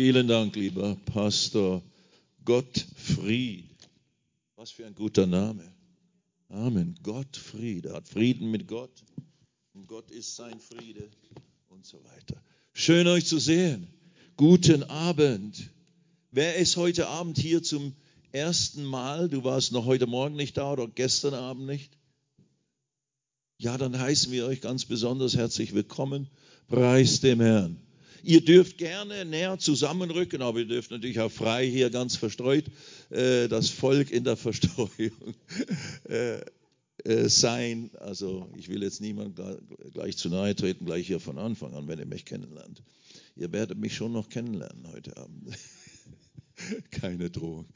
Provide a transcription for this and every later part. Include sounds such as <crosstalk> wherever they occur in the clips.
Vielen Dank, lieber Pastor Gottfried. Was für ein guter Name. Amen. Gottfried. Er hat Frieden mit Gott. Und Gott ist sein Friede und so weiter. Schön euch zu sehen. Guten Abend. Wer ist heute Abend hier zum ersten Mal? Du warst noch heute Morgen nicht da oder gestern Abend nicht? Ja, dann heißen wir euch ganz besonders herzlich willkommen. Preis dem Herrn. Ihr dürft gerne näher zusammenrücken, aber ihr dürft natürlich auch frei hier ganz verstreut äh, das Volk in der Verstreuung <laughs> äh, äh, sein. Also ich will jetzt niemand gleich zu nahe treten, gleich hier von Anfang an, wenn ihr mich kennenlernt. Ihr werdet mich schon noch kennenlernen heute Abend. <laughs> Keine Drohung.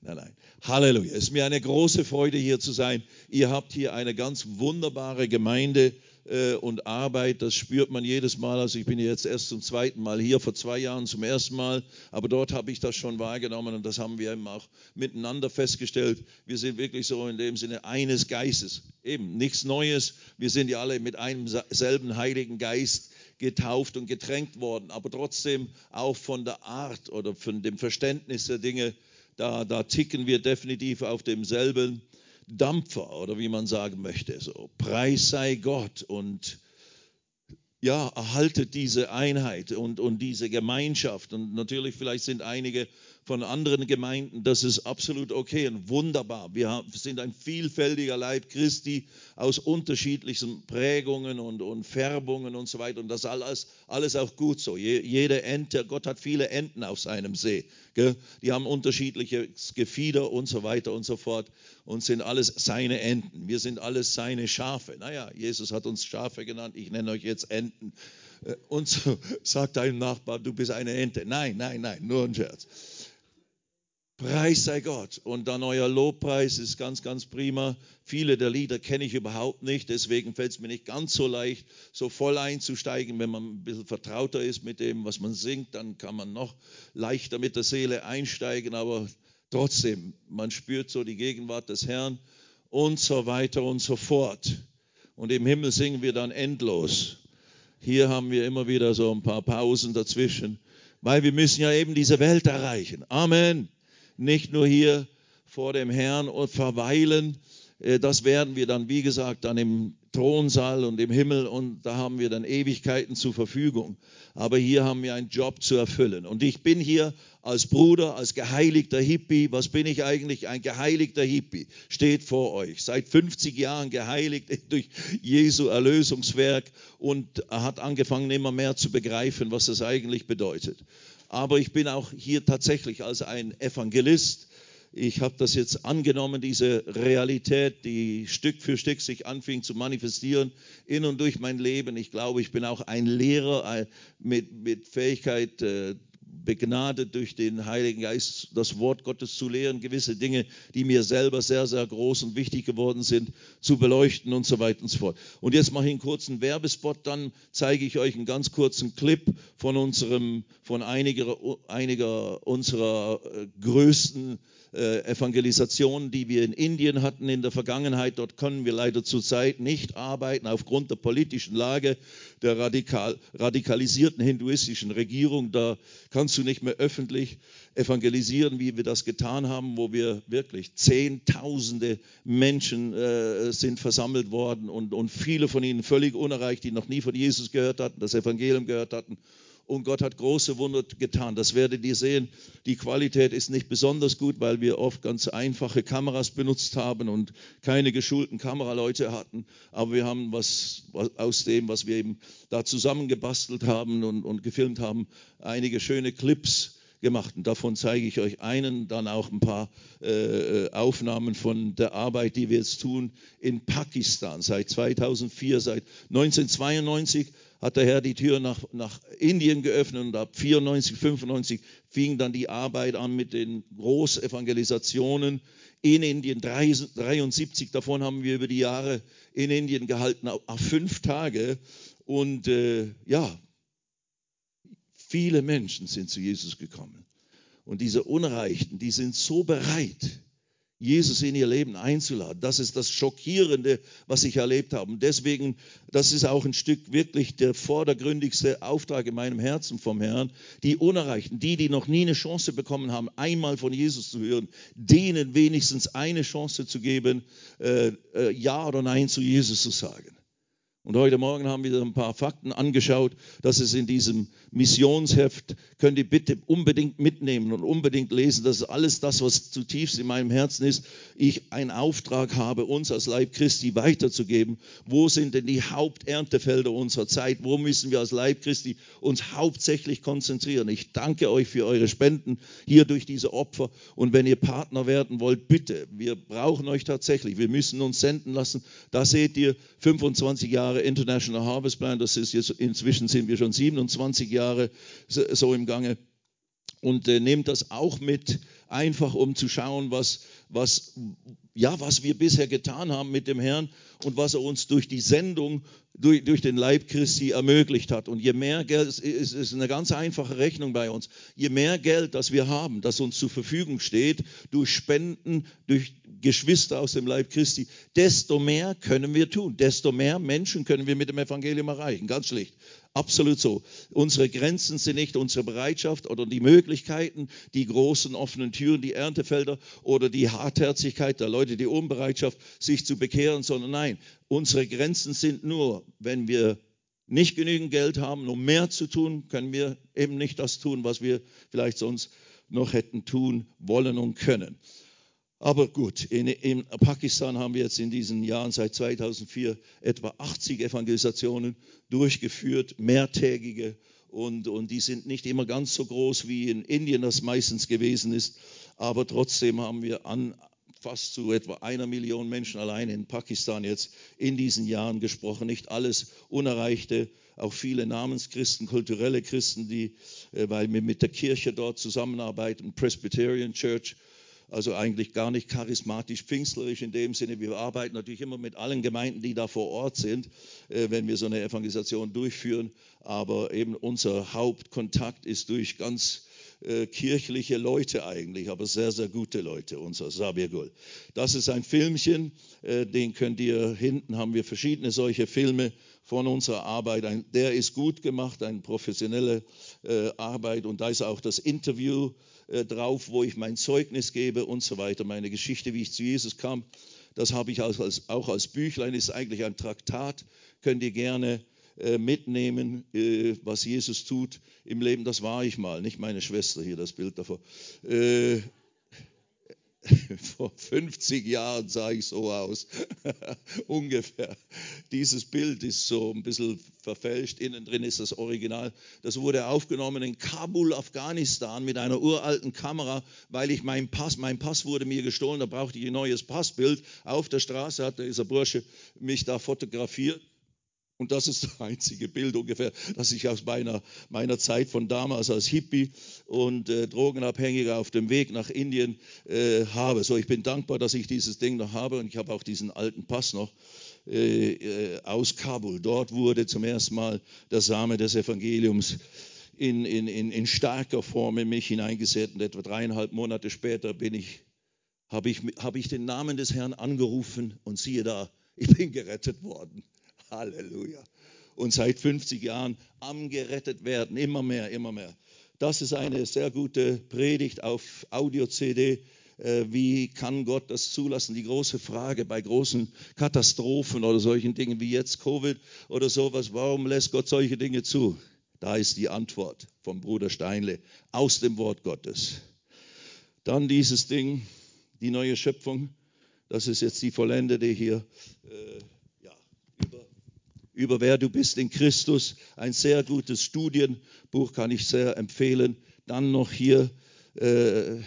Nein, nein. Halleluja. Es ist mir eine große Freude, hier zu sein. Ihr habt hier eine ganz wunderbare Gemeinde äh, und Arbeit. Das spürt man jedes Mal. Also ich bin jetzt erst zum zweiten Mal hier, vor zwei Jahren zum ersten Mal. Aber dort habe ich das schon wahrgenommen und das haben wir eben auch miteinander festgestellt. Wir sind wirklich so in dem Sinne eines Geistes. Eben nichts Neues. Wir sind ja alle mit einem selben Heiligen Geist getauft und getränkt worden, aber trotzdem auch von der Art oder von dem Verständnis der Dinge, da, da ticken wir definitiv auf demselben Dampfer oder wie man sagen möchte. So, Preis sei Gott und ja, erhaltet diese Einheit und, und diese Gemeinschaft. Und natürlich, vielleicht sind einige von anderen Gemeinden, das ist absolut okay und wunderbar. Wir sind ein vielfältiger Leib Christi aus unterschiedlichen Prägungen und, und Färbungen und so weiter. Und das alles, alles auch gut so. jede Ente, Gott hat viele Enten auf seinem See. Gell? Die haben unterschiedliches Gefieder und so weiter und so fort und sind alles seine Enten. Wir sind alles seine Schafe. Naja, Jesus hat uns Schafe genannt, ich nenne euch jetzt Enten. Äh, und so <laughs> sagt deinem Nachbar, du bist eine Ente. Nein, nein, nein, nur ein Scherz. Preis sei Gott. Und dann euer Lobpreis ist ganz, ganz prima. Viele der Lieder kenne ich überhaupt nicht, deswegen fällt es mir nicht ganz so leicht, so voll einzusteigen. Wenn man ein bisschen vertrauter ist mit dem, was man singt, dann kann man noch leichter mit der Seele einsteigen, aber trotzdem, man spürt so die Gegenwart des Herrn und so weiter und so fort. Und im Himmel singen wir dann endlos. Hier haben wir immer wieder so ein paar Pausen dazwischen, weil wir müssen ja eben diese Welt erreichen. Amen nicht nur hier vor dem Herrn und verweilen. Äh, das werden wir dann, wie gesagt, dann im Thronsaal und im Himmel und da haben wir dann Ewigkeiten zur Verfügung. Aber hier haben wir einen Job zu erfüllen. Und ich bin hier als Bruder, als geheiligter Hippie. Was bin ich eigentlich? Ein geheiligter Hippie steht vor euch. Seit 50 Jahren geheiligt <laughs> durch Jesu Erlösungswerk und hat angefangen immer mehr zu begreifen, was das eigentlich bedeutet aber ich bin auch hier tatsächlich als ein Evangelist. Ich habe das jetzt angenommen, diese Realität, die Stück für Stück sich anfing zu manifestieren in und durch mein Leben. Ich glaube, ich bin auch ein Lehrer äh, mit, mit Fähigkeit, äh, begnadet durch den Heiligen Geist, das Wort Gottes zu lehren, gewisse Dinge, die mir selber sehr, sehr groß und wichtig geworden sind, zu beleuchten und so weiter und so fort. Und jetzt mache ich einen kurzen Werbespot, dann zeige ich euch einen ganz kurzen Clip von unserem, von einiger, einiger unserer äh, größten äh, Evangelisationen, die wir in Indien hatten in der Vergangenheit. Dort können wir leider zurzeit nicht arbeiten aufgrund der politischen Lage der radikal, radikalisierten hinduistischen Regierung. Da kannst du nicht mehr öffentlich evangelisieren, wie wir das getan haben, wo wir wirklich Zehntausende Menschen äh, sind versammelt worden und, und viele von ihnen völlig unerreicht, die noch nie von Jesus gehört hatten, das Evangelium gehört hatten und Gott hat große Wunder getan. Das werdet ihr sehen. Die Qualität ist nicht besonders gut, weil wir oft ganz einfache Kameras benutzt haben und keine geschulten Kameraleute hatten. Aber wir haben was, was aus dem, was wir eben da zusammengebastelt haben und, und gefilmt haben, einige schöne Clips gemacht. Und davon zeige ich euch einen, dann auch ein paar äh, Aufnahmen von der Arbeit, die wir jetzt tun in Pakistan seit 2004, seit 1992 hat der Herr die Tür nach, nach Indien geöffnet und ab 94, 95 fing dann die Arbeit an mit den Großevangelisationen in Indien. 73 davon haben wir über die Jahre in Indien gehalten, auf fünf Tage. Und äh, ja, viele Menschen sind zu Jesus gekommen. Und diese Unreichten, die sind so bereit, Jesus in ihr Leben einzuladen. Das ist das Schockierende, was ich erlebt habe. Und deswegen, das ist auch ein Stück wirklich der vordergründigste Auftrag in meinem Herzen vom Herrn. Die Unerreichten, die, die noch nie eine Chance bekommen haben, einmal von Jesus zu hören, denen wenigstens eine Chance zu geben, äh, äh, Ja oder Nein zu Jesus zu sagen. Und heute Morgen haben wir ein paar Fakten angeschaut, dass es in diesem Missionsheft, könnt ihr bitte unbedingt mitnehmen und unbedingt lesen. Das ist alles das, was zutiefst in meinem Herzen ist. Ich einen Auftrag habe, uns als Leib Christi weiterzugeben. Wo sind denn die Haupterntefelder unserer Zeit? Wo müssen wir als Leib Christi uns hauptsächlich konzentrieren? Ich danke euch für eure Spenden hier durch diese Opfer. Und wenn ihr Partner werden wollt, bitte, wir brauchen euch tatsächlich. Wir müssen uns senden lassen. Da seht ihr 25 Jahre Jahre International Harvest Plan, das ist jetzt inzwischen sind wir schon 27 Jahre so im Gange. Und äh, nehmt das auch mit, einfach um zu schauen, was, was, ja, was wir bisher getan haben mit dem Herrn und was er uns durch die Sendung, durch, durch den Leib Christi ermöglicht hat. Und je mehr Geld, es ist eine ganz einfache Rechnung bei uns, je mehr Geld, das wir haben, das uns zur Verfügung steht, durch Spenden, durch Geschwister aus dem Leib Christi, desto mehr können wir tun, desto mehr Menschen können wir mit dem Evangelium erreichen. Ganz schlicht. Absolut so. Unsere Grenzen sind nicht unsere Bereitschaft oder die Möglichkeiten, die großen offenen Türen, die Erntefelder oder die Hartherzigkeit der Leute, die Unbereitschaft, sich zu bekehren, sondern nein, unsere Grenzen sind nur, wenn wir nicht genügend Geld haben, um mehr zu tun, können wir eben nicht das tun, was wir vielleicht sonst noch hätten tun wollen und können. Aber gut, in, in, Pakistan haben wir jetzt in diesen Jahren seit 2004 etwa 80 Evangelisationen durchgeführt, mehrtägige. Und, und die sind nicht immer ganz so groß wie in Indien das meistens gewesen ist. Aber trotzdem haben wir an fast zu etwa einer Million Menschen allein in Pakistan jetzt in diesen Jahren gesprochen. Nicht alles Unerreichte, auch viele Namenschristen, kulturelle Christen, die, äh, weil wir mit der Kirche dort zusammenarbeiten, Presbyterian Church also eigentlich gar nicht charismatisch pfingstlerisch in dem Sinne. Wir arbeiten natürlich immer mit allen Gemeinden, die da vor Ort sind, äh, wenn wir so eine Evangelisation durchführen. Aber eben unser Hauptkontakt ist durch ganz äh, kirchliche Leute eigentlich, aber sehr, sehr gute Leute, unser Sabirgul. Das ist ein Filmchen, äh, den könnt ihr, hinten haben wir verschiedene solche Filme von unserer Arbeit. Ein, der ist gut gemacht, eine professionelle äh, Arbeit und da ist auch das Interview äh, drauf, wo ich mein Zeugnis gebe und so weiter, meine Geschichte, wie ich zu Jesus kam. Das habe ich auch als, auch als Büchlein, ist eigentlich ein Traktat, könnt ihr gerne mitnehmen, äh, was Jesus tut im Leben. Das war ich mal, nicht meine Schwester hier, das Bild davor. Äh, <laughs> vor 50 Jahren sah ich so aus, <laughs> ungefähr. Dieses Bild ist so ein bisschen verfälscht, innen drin ist das Original. Das wurde aufgenommen in Kabul, Afghanistan mit einer uralten Kamera, weil ich mein Pass, mein Pass wurde mir gestohlen, da brauchte ich ein neues Passbild. Auf der Straße hat dieser Bursche mich da fotografiert und das ist das einzige Bild ungefähr, das ich aus meiner, meiner Zeit von damals als Hippie und äh, Drogenabhängiger auf dem Weg nach Indien äh, habe. So, ich bin dankbar, dass ich dieses Ding noch habe und ich habe auch diesen alten Pass noch äh, äh aus Kabul. Dort wurde zum ersten Mal der Same des Evangeliums in, in, in, in starker Form in mich hineingesät und etwa dreieinhalb Monate später bin ich, habe ich, hab ich den Namen des Herrn angerufen und siehe da, ich bin gerettet worden. Halleluja. Und seit 50 Jahren am gerettet werden, immer mehr, immer mehr. Das ist eine sehr gute Predigt auf Audio-CD. Äh, wie kann Gott das zulassen? Die große Frage bei großen Katastrophen oder solchen Dingen wie jetzt Covid oder sowas, warum lässt Gott solche Dinge zu? Da ist die Antwort vom Bruder Steinle aus dem Wort Gottes. Dann dieses Ding, die neue Schöpfung, das ist jetzt die vollendete hier. Über wer du bist in Christus. Ein sehr gutes Studienbuch kann ich sehr empfehlen. Dann noch hier äh,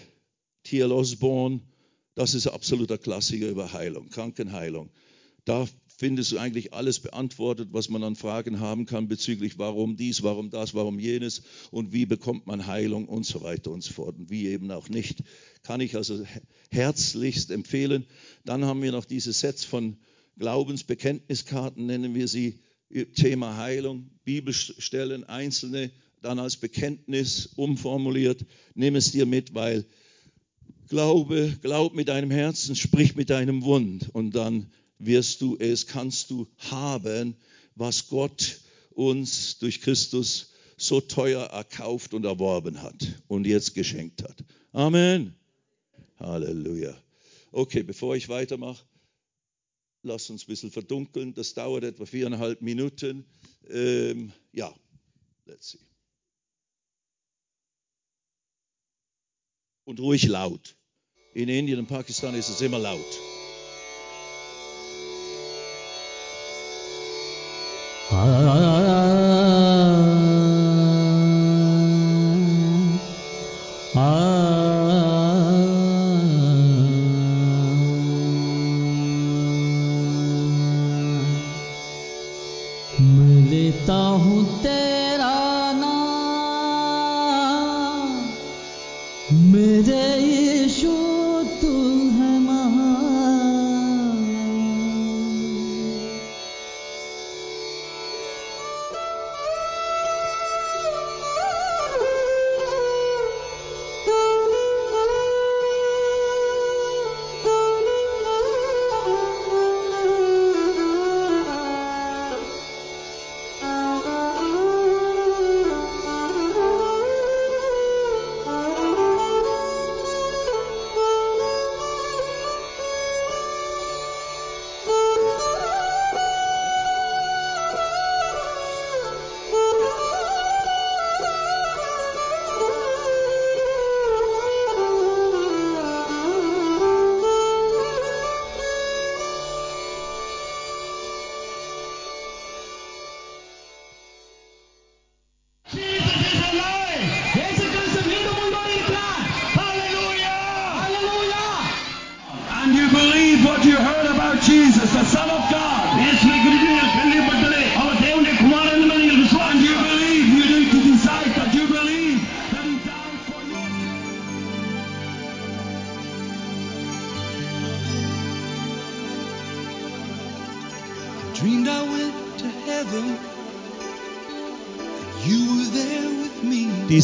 T.L. Osborne. Das ist absoluter Klassiker über Heilung, Krankenheilung. Da findest du eigentlich alles beantwortet, was man an Fragen haben kann bezüglich warum dies, warum das, warum jenes und wie bekommt man Heilung und so weiter und so fort und wie eben auch nicht. Kann ich also herzlichst empfehlen. Dann haben wir noch diese Sets von Glaubensbekenntniskarten nennen wir sie, Thema Heilung, Bibelstellen, einzelne, dann als Bekenntnis umformuliert. Nimm es dir mit, weil Glaube, glaub mit deinem Herzen, sprich mit deinem Mund und dann wirst du es, kannst du haben, was Gott uns durch Christus so teuer erkauft und erworben hat und jetzt geschenkt hat. Amen. Halleluja. Okay, bevor ich weitermache, lass uns ein bisschen verdunkeln. Das dauert etwa viereinhalb Minuten. Ähm, ja, let's see. Und ruhig laut. In Indien und Pakistan ist es immer laut.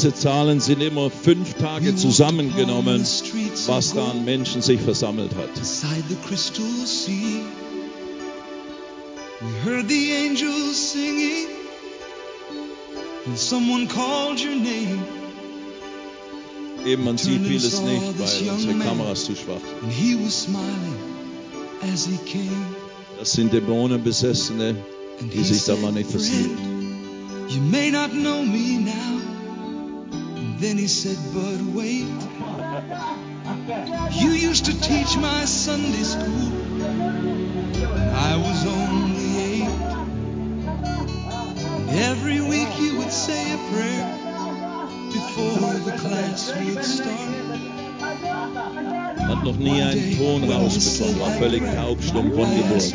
Diese Zahlen sind immer fünf Tage zusammengenommen, was da an Menschen sich versammelt hat. Beside the crystal sea. We heard the angels singing. And someone called your name. Eben, man sieht vieles nicht, weil unsere Kameras zu schwach sind. Das sind Dämonenbesessene, die sich da manifestieren. "Friend, You may not know me now. Then he said, but wait. You used to teach my Sunday school. When I was only eight. Every week you would say a prayer before the class would start. Hat noch nie einen Ton rausbekommen, war völlig taubstumm von Geburt.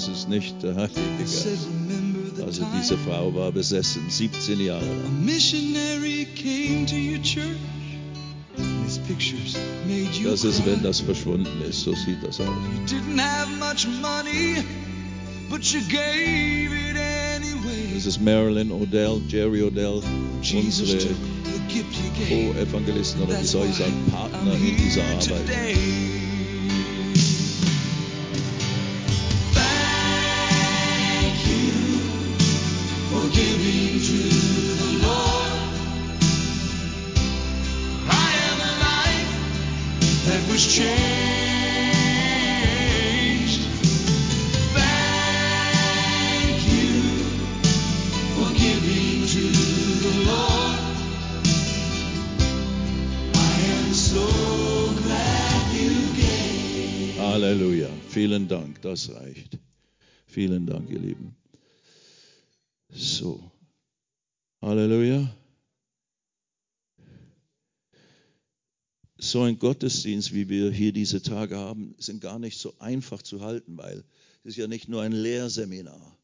Das ist nicht der Heilige Geist. Also diese Frau war besessen, 17 Jahre a lang. missionary came to your church. And his pictures made you Das ist, wenn das verschwunden ist, so sieht das aus. You didn't have much money, but you gave it anyway. Das ist Marilyn Odell, Jerry Odell, Jesus unsere. Co-Evangelisten oder wie soll ich sagen, Partner in dieser Arbeit. Das reicht. Vielen Dank, ihr Lieben. So. Halleluja. So ein Gottesdienst, wie wir hier diese Tage haben, sind gar nicht so einfach zu halten, weil es ist ja nicht nur ein Lehrseminar.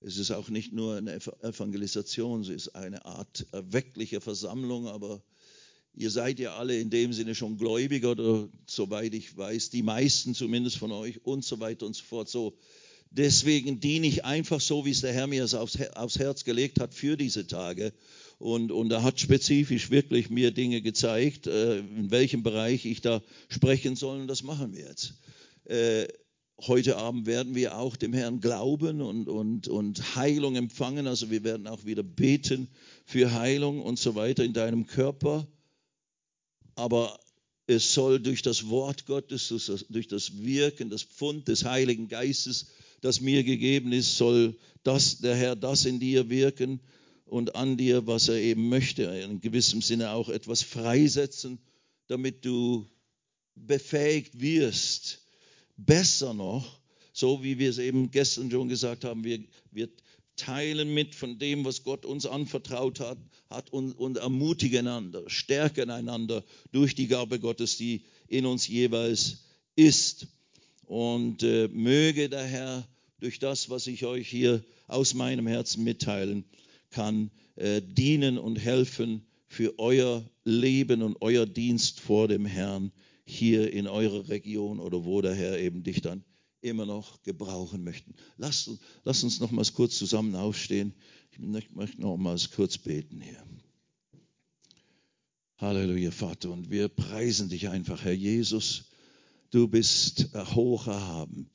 Es ist auch nicht nur eine Evangelisation, es ist eine Art erweckliche Versammlung, aber ihr seid ja alle in dem Sinne schon Gläubiger oder soweit ich weiß, die meisten zumindest von euch und so weiter und so fort. So, deswegen diene ich einfach so, wie es der Herr mir aufs, aufs Herz gelegt hat für diese Tage. Und, und er hat spezifisch wirklich mir Dinge gezeigt, äh, in welchem Bereich ich da sprechen soll. Und das machen wir jetzt. Äh, heute Abend werden wir auch dem Herrn glauben und, und, und Heilung empfangen. Also wir werden auch wieder beten für Heilung und so weiter in deinem Körper. Aber es soll durch das Wort Gottes, durch das Wirken, das Pfund des Heiligen Geistes, das mir gegeben ist, soll das, der Herr das in dir wirken und an dir, was er eben möchte, in gewissem Sinne auch etwas freisetzen, damit du befähigt wirst, besser noch, so wie wir es eben gestern schon gesagt haben, wir, wir teilen mit von dem, was Gott uns anvertraut hat, hat und, und ermutigen einander, stärken einander durch die Gabe Gottes, die in uns jeweils ist. Und äh, möge der Herr durch das, was ich euch hier aus meinem Herzen mitteilen kann, äh, dienen und helfen für euer Leben und euer Dienst vor dem Herrn hier in eurer Region oder wo der Herr eben dich dann immer noch gebrauchen möchte. Lasst, lasst uns nochmals kurz zusammen aufstehen. Ich möchte nochmals kurz beten hier. Halleluja, Vater. Und wir preisen dich einfach, Herr Jesus. Du bist hoch erhaben.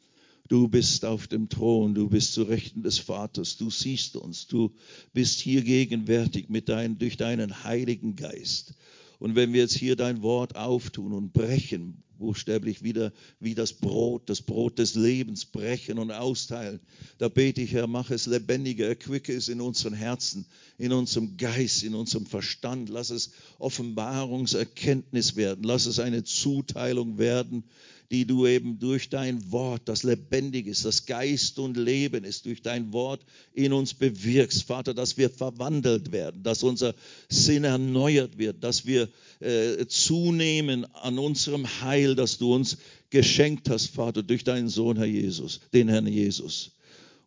Du bist auf dem Thron, du bist zu Rechten des Vaters, du siehst uns, du bist hier gegenwärtig mit dein, durch deinen Heiligen Geist. Und wenn wir jetzt hier dein Wort auftun und brechen, buchstäblich wieder wie das Brot, das Brot des Lebens brechen und austeilen. Da bete ich, Herr, mach es lebendiger, erquicke es in unseren Herzen, in unserem Geist, in unserem Verstand. Lass es Offenbarungserkenntnis werden. Lass es eine Zuteilung werden, die du eben durch dein Wort, das lebendig ist, das Geist und Leben ist, durch dein Wort in uns bewirkst. Vater, dass wir verwandelt werden, dass unser Sinn erneuert wird, dass wir äh, zunehmen an unserem Heil, das du uns geschenkt hast, Vater, durch deinen Sohn, Herr Jesus, den Herrn Jesus.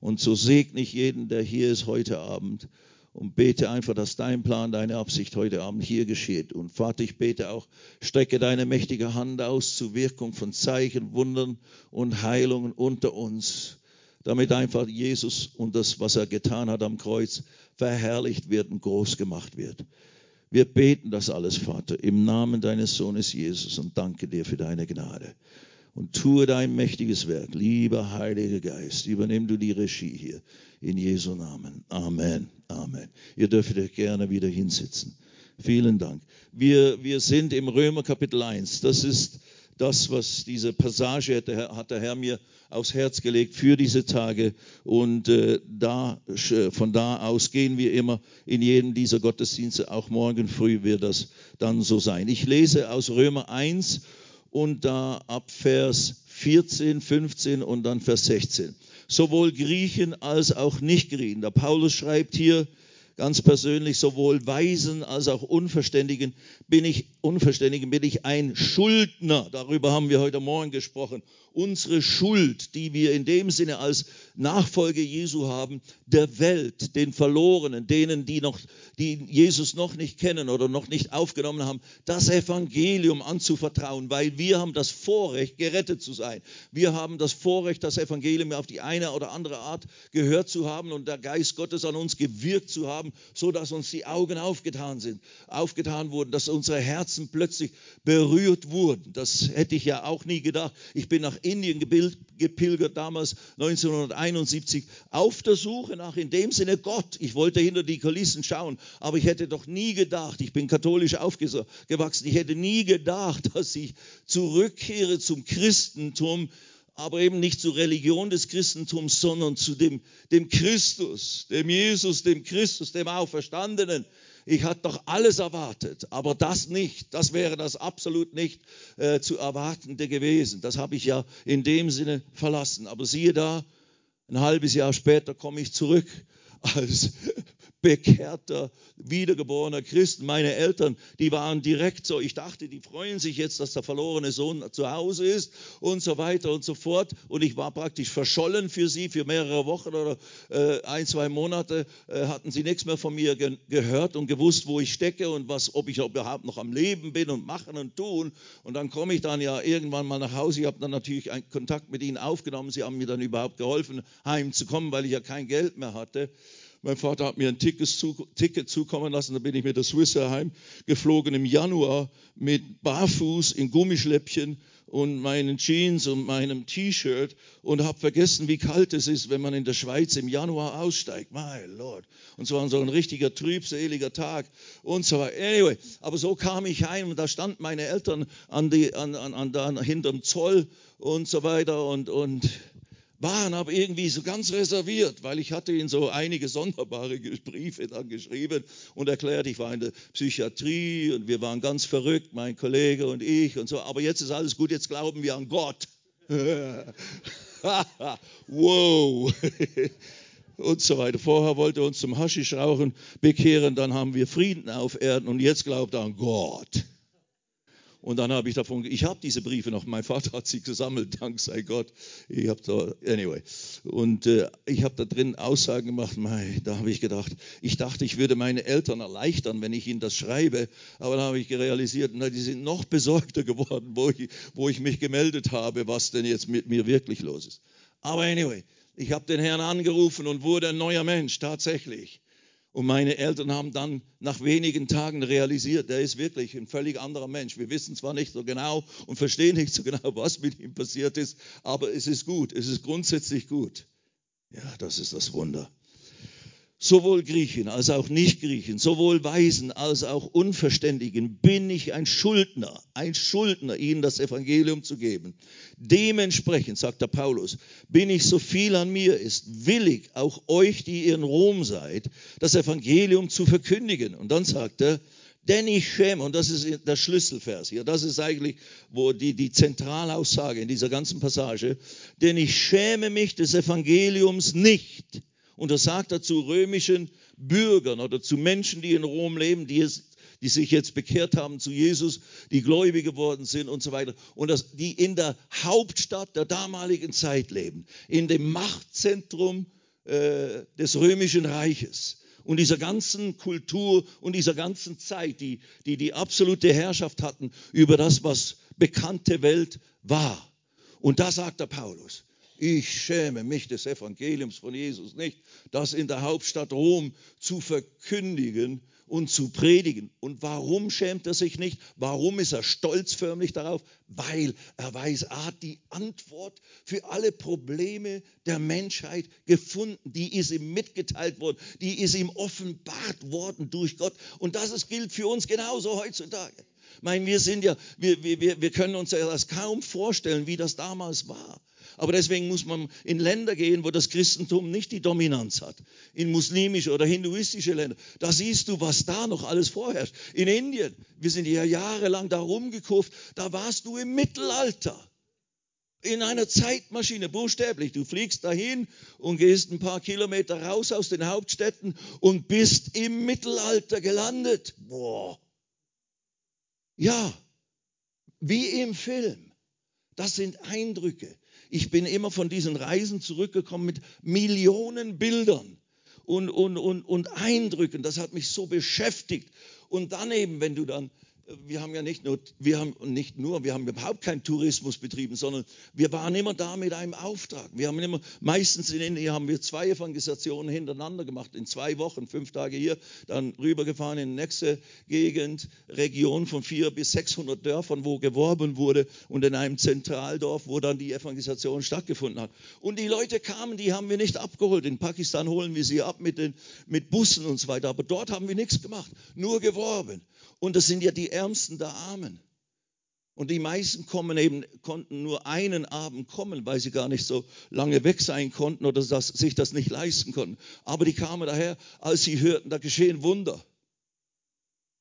Und so segne ich jeden, der hier ist heute Abend und bete einfach, dass dein Plan, deine Absicht heute Abend hier geschieht. Und Vater, ich bete auch, strecke deine mächtige Hand aus zur Wirkung von Zeichen, Wundern und Heilungen unter uns, damit einfach Jesus und das, was er getan hat am Kreuz, verherrlicht wird und groß gemacht wird. Wir beten das alles, Vater, im Namen deines Sohnes Jesus und danke dir für deine Gnade und tue dein mächtiges Werk. Lieber Heiliger Geist, übernimm du die Regie hier. In Jesu Namen. Amen. Amen. Ihr dürft euch gerne wieder hinsitzen. Vielen Dank. Wir, wir sind im Römer Kapitel 1. Das ist das, was diese Passage hat der, Herr, hat der Herr mir aufs Herz gelegt für diese Tage. Und äh, da, von da aus gehen wir immer in jedem dieser Gottesdienste. Auch morgen früh wird das dann so sein. Ich lese aus Römer 1 und da ab Vers 14, 15 und dann Vers 16. Sowohl Griechen als auch Nicht-Griechen. Der Paulus schreibt hier ganz persönlich, sowohl Weisen als auch Unverständigen bin ich, Unverständigen bin ich ein Schuldner. Darüber haben wir heute Morgen gesprochen unsere Schuld, die wir in dem Sinne als Nachfolge Jesu haben, der Welt, den Verlorenen, denen, die noch, die Jesus noch nicht kennen oder noch nicht aufgenommen haben, das Evangelium anzuvertrauen, weil wir haben das Vorrecht, gerettet zu sein. Wir haben das Vorrecht, das Evangelium auf die eine oder andere Art gehört zu haben und der Geist Gottes an uns gewirkt zu haben, so dass uns die Augen aufgetan sind, aufgetan wurden, dass unsere Herzen plötzlich berührt wurden. Das hätte ich ja auch nie gedacht. Ich bin nach Indien gepilgert, damals 1971, auf der Suche nach in dem Sinne Gott. Ich wollte hinter die Kulissen schauen, aber ich hätte doch nie gedacht, ich bin katholisch aufgewachsen, ich hätte nie gedacht, <laughs> dass ich zurückkehre zum Christentum, aber eben nicht zur Religion des Christentums, sondern zu dem, dem Christus, dem Jesus, dem Christus, dem Auferstandenen, ich hatte doch alles erwartet, aber das nicht. Das wäre das absolut nicht äh, zu erwartende gewesen. Das habe ich ja in dem Sinne verlassen. Aber siehe da, ein halbes Jahr später komme ich zurück als bekehrter, wiedergeborener Christ. Meine Eltern, die waren direkt so. Ich dachte, die freuen sich jetzt, dass der verlorene Sohn zu Hause ist und so weiter und so fort. Und ich war praktisch verschollen für sie für mehrere Wochen oder äh, ein, zwei Monate. Äh, hatten sie nichts mehr von mir ge gehört und gewusst, wo ich stecke und was, ob ich überhaupt noch am Leben bin und machen und tun. Und dann komme ich dann ja irgendwann mal nach Hause. Ich habe dann natürlich einen Kontakt mit ihnen aufgenommen. Sie haben mir dann überhaupt geholfen, heimzukommen, weil ich ja kein Geld mehr hatte. Mein Vater hat mir ein Ticket, zu, Ticket zukommen lassen, da bin ich mit der Swiss Air geflogen im Januar mit Barfuß in Gummischläppchen und meinen Jeans und meinem T-Shirt und habe vergessen, wie kalt es ist, wenn man in der Schweiz im Januar aussteigt. My Lord. Und so war so ein richtiger trübseliger Tag und so weiter. Anyway, aber so kam ich heim und da standen meine Eltern an die, an, an, an, an, hinterm Zoll und so weiter und, und waren aber irgendwie so ganz reserviert, weil ich hatte ihnen so einige sonderbare Briefe dann geschrieben und erklärt, ich war in der Psychiatrie und wir waren ganz verrückt, mein Kollege und ich und so. Aber jetzt ist alles gut, jetzt glauben wir an Gott. <laughs> wow. <laughs> und so weiter. Vorher wollte er uns zum Haschischrauchen bekehren, dann haben wir Frieden auf Erden und jetzt glaubt er an Gott. Und dann habe ich davon, ich habe diese Briefe noch, mein Vater hat sie gesammelt, <laughs> dank sei Gott. Ich habe da, anyway. Und äh, ich habe da drin Aussagen gemacht, mei, da habe ich gedacht, ich dachte, ich würde meine Eltern erleichtern, wenn ich ihnen das schreibe. Aber da habe ich realisiert, na, die sind noch besorgter geworden, wo ich, wo ich mich gemeldet habe, was denn jetzt mit mir wirklich los ist. Aber anyway, ich habe den Herrn angerufen und wurde ein neuer Mensch, tatsächlich. Und meine Eltern haben dann nach wenigen Tagen realisiert, der ist wirklich ein völlig anderer Mensch. Wir wissen zwar nicht so genau und verstehen nicht so genau, was mit ihm passiert ist, aber es ist gut, es ist grundsätzlich gut. Ja, das ist das Wunder sowohl Griechen als auch Nicht-Griechen, sowohl Weisen als auch Unverständigen, bin ich ein Schuldner, ein Schuldner, ihnen das Evangelium zu geben. Dementsprechend, sagt der Paulus, bin ich so viel an mir ist, willig, auch euch, die ihr in Rom seid, das Evangelium zu verkündigen. Und dann sagt er, denn ich schäme, und das ist der Schlüsselvers hier, das ist eigentlich wo die, die Zentralaussage in dieser ganzen Passage, denn ich schäme mich des Evangeliums nicht und er sagt dazu römischen Bürgern oder zu Menschen, die in Rom leben, die, es, die sich jetzt bekehrt haben zu Jesus, die gläubig geworden sind und so weiter. Und das, die in der Hauptstadt der damaligen Zeit leben, in dem Machtzentrum äh, des römischen Reiches und dieser ganzen Kultur und dieser ganzen Zeit, die, die die absolute Herrschaft hatten über das, was bekannte Welt war. Und da sagt der Paulus, ich schäme mich des Evangeliums von Jesus nicht, das in der Hauptstadt Rom zu verkündigen und zu predigen. Und warum schämt er sich nicht? Warum ist er stolzförmlich darauf? Weil er weiß, er hat die Antwort für alle Probleme der Menschheit gefunden. Die ist ihm mitgeteilt worden. Die ist ihm offenbart worden durch Gott. Und das ist, gilt für uns genauso heutzutage. Ich meine, wir sind ja, wir, wir, wir können uns ja das kaum vorstellen, wie das damals war. Aber deswegen muss man in Länder gehen, wo das Christentum nicht die Dominanz hat. In muslimische oder hinduistische Länder. Da siehst du, was da noch alles vorherrscht. In Indien, wir sind ja jahrelang da rumgekurft, da warst du im Mittelalter. In einer Zeitmaschine, buchstäblich. Du fliegst dahin und gehst ein paar Kilometer raus aus den Hauptstädten und bist im Mittelalter gelandet. Boah. Ja, wie im Film. Das sind Eindrücke. Ich bin immer von diesen Reisen zurückgekommen mit Millionen Bildern und, und, und, und Eindrücken. Das hat mich so beschäftigt. Und daneben, wenn du dann wir haben ja nicht nur, wir haben nicht nur, wir haben überhaupt keinen Tourismus betrieben, sondern wir waren immer da mit einem Auftrag. Wir haben immer, meistens in Indien haben wir zwei Evangelisationen hintereinander gemacht, in zwei Wochen, fünf Tage hier, dann rübergefahren in die nächste Gegend, Region von vier bis 600 Dörfern, wo geworben wurde und in einem Zentraldorf, wo dann die Evangelisation stattgefunden hat. Und die Leute kamen, die haben wir nicht abgeholt. In Pakistan holen wir sie ab mit, den, mit Bussen und so weiter, aber dort haben wir nichts gemacht, nur geworben. Und das sind ja die Ärmsten der Armen. Und die meisten kommen eben, konnten nur einen Abend kommen, weil sie gar nicht so lange weg sein konnten oder das, sich das nicht leisten konnten. Aber die kamen daher, als sie hörten, da geschehen Wunder.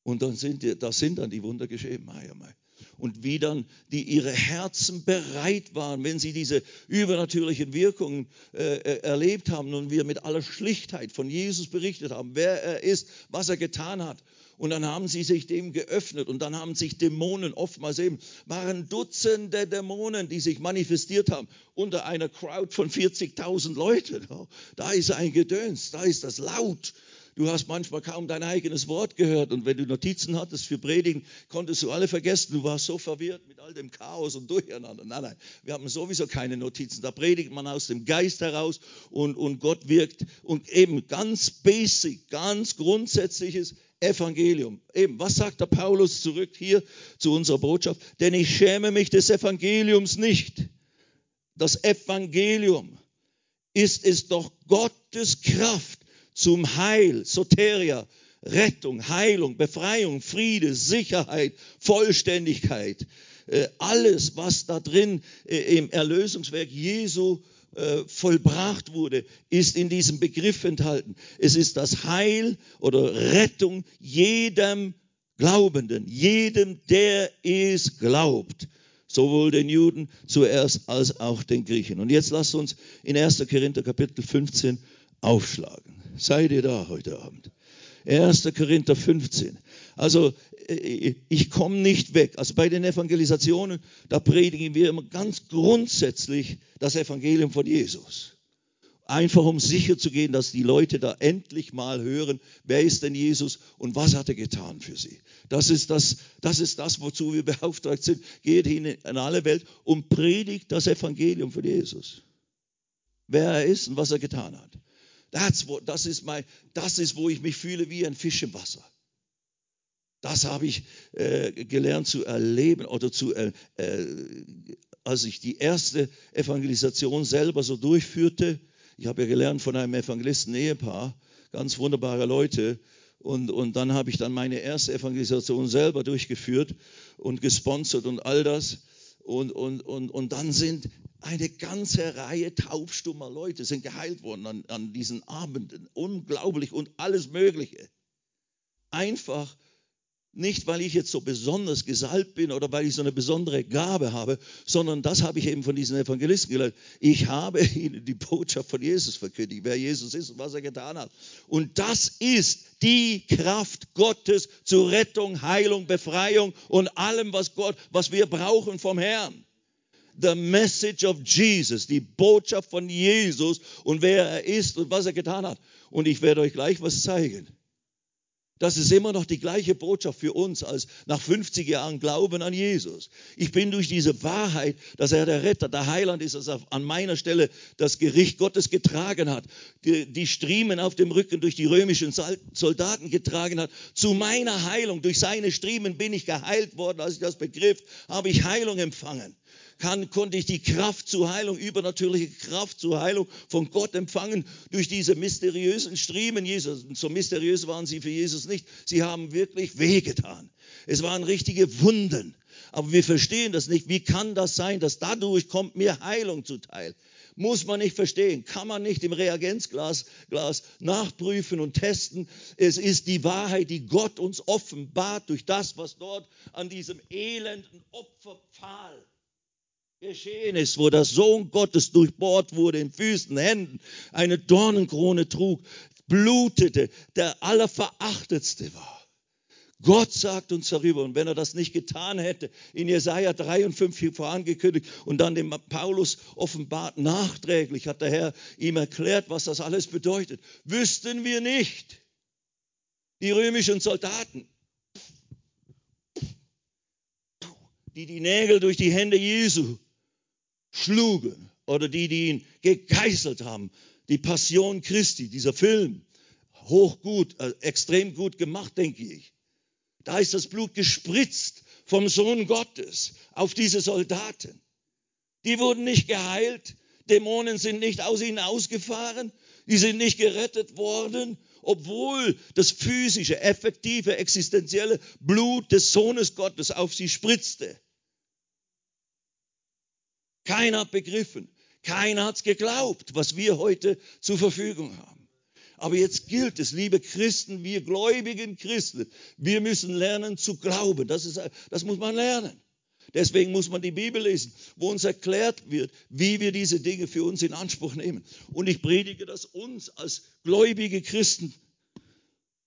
Und dann sind, die, da sind dann die Wunder geschehen. Mei, mei. Und wie dann die ihre Herzen bereit waren, wenn sie diese übernatürlichen Wirkungen äh, äh, erlebt haben und wir mit aller Schlichtheit von Jesus berichtet haben, wer er ist, was er getan hat. Und dann haben sie sich dem geöffnet und dann haben sich Dämonen oftmals eben, waren Dutzende Dämonen, die sich manifestiert haben unter einer Crowd von 40.000 Leuten. Da ist ein Gedöns, da ist das laut. Du hast manchmal kaum dein eigenes Wort gehört und wenn du Notizen hattest für Predigen, konntest du alle vergessen. Du warst so verwirrt mit all dem Chaos und Durcheinander. Nein, nein, wir haben sowieso keine Notizen. Da predigt man aus dem Geist heraus und, und Gott wirkt. Und eben ganz basic, ganz grundsätzliches Evangelium. Eben, was sagt der Paulus zurück hier zu unserer Botschaft? Denn ich schäme mich des Evangeliums nicht. Das Evangelium ist es doch Gottes Kraft zum Heil, Soteria, Rettung, Heilung, Befreiung, Friede, Sicherheit, Vollständigkeit. Äh, alles, was da drin äh, im Erlösungswerk Jesu äh, vollbracht wurde, ist in diesem Begriff enthalten. Es ist das Heil oder Rettung jedem Glaubenden, jedem, der es glaubt. Sowohl den Juden zuerst als auch den Griechen. Und jetzt lasst uns in 1. Korinther Kapitel 15 aufschlagen. Seid ihr da heute Abend? 1. Korinther 15. Also äh, ich komme nicht weg. Also bei den Evangelisationen, da predigen wir immer ganz grundsätzlich das Evangelium von Jesus. Einfach um sicher zu gehen, dass die Leute da endlich mal hören, wer ist denn Jesus und was hat er getan für sie. Das ist das, das ist das, wozu wir <laughs> beauftragt sind. Geht hin in alle Welt und predigt das Evangelium von Jesus. Wer er ist und was er getan hat. That's what, das, ist mein, das ist, wo ich mich fühle wie ein Fisch im Wasser. Das habe ich äh, gelernt zu erleben oder zu, äh, äh, als ich die erste Evangelisation selber so durchführte. Ich habe ja gelernt von einem Evangelisten-Ehepaar, ganz wunderbare Leute. Und, und dann habe ich dann meine erste Evangelisation selber durchgeführt und gesponsert und all das. Und, und, und, und dann sind eine ganze Reihe taubstummer Leute sind geheilt worden an, an diesen Abenden. Unglaublich und alles Mögliche. Einfach nicht, weil ich jetzt so besonders gesalbt bin oder weil ich so eine besondere Gabe habe, sondern das habe ich eben von diesen Evangelisten gelernt. Ich habe <laughs> ihnen die Botschaft von Jesus verkündigt, wer Jesus ist und was er getan hat. Und das ist die Kraft Gottes zur Rettung, Heilung, Befreiung und allem, was Gott, was wir brauchen vom Herrn. The message of Jesus, die Botschaft von Jesus und wer er ist und was er getan hat. Und ich werde euch gleich was zeigen. Das ist immer noch die gleiche Botschaft für uns als nach 50 Jahren Glauben an Jesus. Ich bin durch diese Wahrheit, dass er der Retter, der Heiland ist, dass er an meiner Stelle das Gericht Gottes getragen hat, die, die Striemen auf dem Rücken durch die römischen Soldaten getragen hat. Zu meiner Heilung, durch seine Striemen bin ich geheilt worden. Als ich das begriff, habe ich Heilung empfangen kann, konnte ich die Kraft zur Heilung, übernatürliche Kraft zur Heilung von Gott empfangen durch diese mysteriösen Striemen Jesus. So mysteriös waren sie für Jesus nicht. Sie haben wirklich wehgetan. Es waren richtige Wunden. Aber wir verstehen das nicht. Wie kann das sein, dass dadurch kommt mir Heilung zuteil? Muss man nicht verstehen, kann man nicht im Reagenzglas Glas nachprüfen und testen. Es ist die Wahrheit, die Gott uns offenbart durch das, was dort an diesem elenden Opferpfahl geschehen ist, wo der Sohn Gottes durchbohrt wurde in Füßen, Händen, eine Dornenkrone trug, blutete, der allerverachtetste war. Gott sagt uns darüber. Und wenn er das nicht getan hätte, in Jesaja 53 vorangekündigt und dann dem Paulus offenbart, nachträglich hat der Herr ihm erklärt, was das alles bedeutet, wüssten wir nicht. Die römischen Soldaten, die die Nägel durch die Hände Jesu schlugen oder die, die ihn gegeißelt haben. Die Passion Christi, dieser Film, hochgut, äh, extrem gut gemacht, denke ich. Da ist das Blut gespritzt vom Sohn Gottes auf diese Soldaten. Die wurden nicht geheilt, Dämonen sind nicht aus ihnen ausgefahren, die sind nicht gerettet worden, obwohl das physische, effektive, existenzielle Blut des Sohnes Gottes auf sie spritzte. Keiner hat begriffen. Keiner hat es geglaubt, was wir heute zur Verfügung haben. Aber jetzt gilt es, liebe Christen, wir gläubigen Christen, wir müssen lernen zu glauben. Das, ist, das muss man lernen. Deswegen muss man die Bibel lesen, wo uns erklärt wird, wie wir diese Dinge für uns in Anspruch nehmen. Und ich predige das uns als gläubige Christen,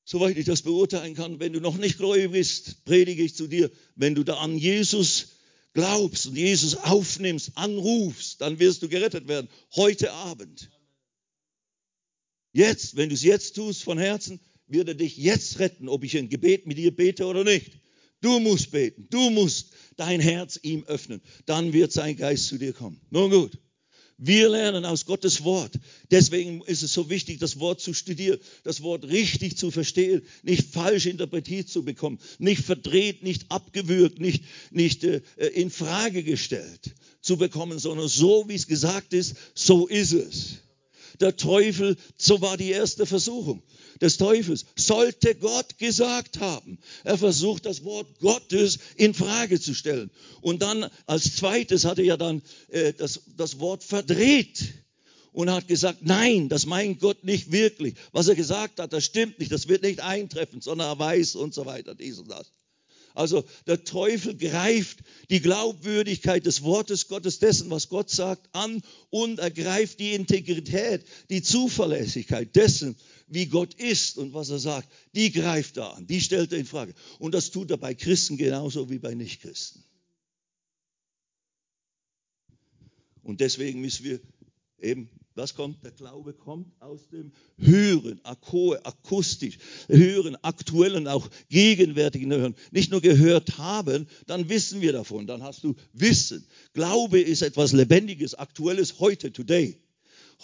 soweit ich das beurteilen kann. Wenn du noch nicht gläubig bist, predige ich zu dir, wenn du da an Jesus glaubst und Jesus aufnimmst, anrufst, dann wirst du gerettet werden. Heute Abend. Jetzt, wenn du es jetzt tust von Herzen, wird er dich jetzt retten, ob ich ein Gebet mit dir bete oder nicht. Du musst beten, du musst dein Herz ihm öffnen. Dann wird sein Geist zu dir kommen. Nun gut. Wir lernen aus Gottes Wort. Deswegen ist es so wichtig, das Wort zu studieren, das Wort richtig zu verstehen, nicht falsch interpretiert zu bekommen, nicht verdreht, nicht abgewürgt, nicht, nicht äh, in Frage gestellt zu bekommen, sondern so, wie es gesagt ist, so ist es. Der Teufel, so war die erste Versuchung des Teufels. Sollte Gott gesagt haben. Er versucht das Wort Gottes in Frage zu stellen. Und dann als zweites hat er ja dann äh, das, das Wort verdreht und hat gesagt, nein, das meint Gott nicht wirklich. Was er gesagt hat, das stimmt nicht, das wird nicht eintreffen, sondern er weiß und so weiter, dies und das. Also der Teufel greift die Glaubwürdigkeit des Wortes Gottes, dessen, was Gott sagt, an und er greift die Integrität, die Zuverlässigkeit dessen, wie Gott ist und was er sagt, die greift er an, die stellt er in Frage. Und das tut er bei Christen genauso wie bei Nichtchristen. Und deswegen müssen wir eben, was kommt? Der Glaube kommt aus dem Hören, akustisch, Hören, aktuellen, auch gegenwärtigen Hören. Nicht nur gehört haben, dann wissen wir davon, dann hast du Wissen. Glaube ist etwas Lebendiges, Aktuelles, heute, today.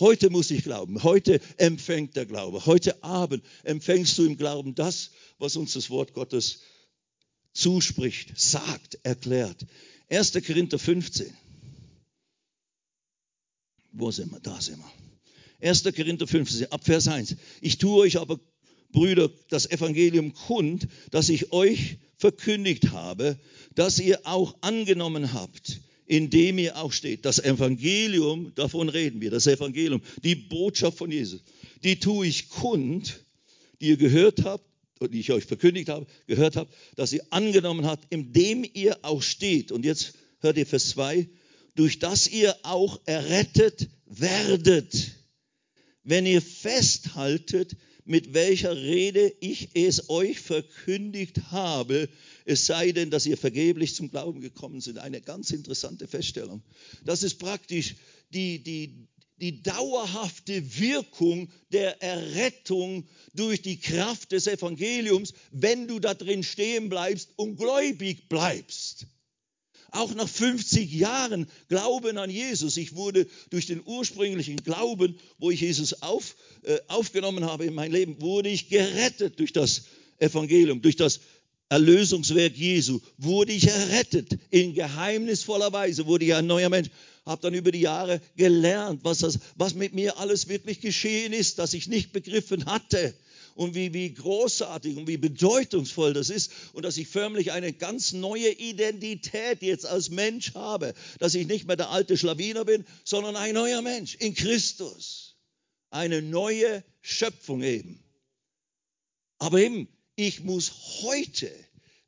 Heute muss ich glauben. Heute empfängt der Glaube. Heute Abend empfängst du im Glauben das, was uns das Wort Gottes zuspricht, sagt, erklärt. 1. Korinther 15. Wo sind wir? Da sind wir. 1. Korinther 15, ab Vers 1. Ich tue euch aber, Brüder, das Evangelium kund, das ich euch verkündigt habe, das ihr auch angenommen habt in dem ihr auch steht. Das Evangelium, davon reden wir, das Evangelium, die Botschaft von Jesus, die tue ich kund, die ihr gehört habt, die ich euch verkündigt habe, gehört habt, dass ihr angenommen habt, in dem ihr auch steht. Und jetzt hört ihr Vers 2, durch das ihr auch errettet werdet, wenn ihr festhaltet, mit welcher Rede ich es euch verkündigt habe, es sei denn, dass ihr vergeblich zum Glauben gekommen sind. Eine ganz interessante Feststellung. Das ist praktisch die, die, die dauerhafte Wirkung der Errettung durch die Kraft des Evangeliums, wenn du da drin stehen bleibst und gläubig bleibst. Auch nach 50 Jahren Glauben an Jesus. Ich wurde durch den ursprünglichen Glauben, wo ich Jesus auf, äh, aufgenommen habe in mein Leben, wurde ich gerettet durch das Evangelium, durch das Erlösungswerk Jesu, wurde ich errettet. In geheimnisvoller Weise wurde ich ein neuer Mensch. Habe dann über die Jahre gelernt, was, das, was mit mir alles wirklich geschehen ist, dass ich nicht begriffen hatte. Und wie, wie großartig und wie bedeutungsvoll das ist. Und dass ich förmlich eine ganz neue Identität jetzt als Mensch habe. Dass ich nicht mehr der alte Schlawiner bin, sondern ein neuer Mensch in Christus. Eine neue Schöpfung eben. Aber eben, ich muss heute,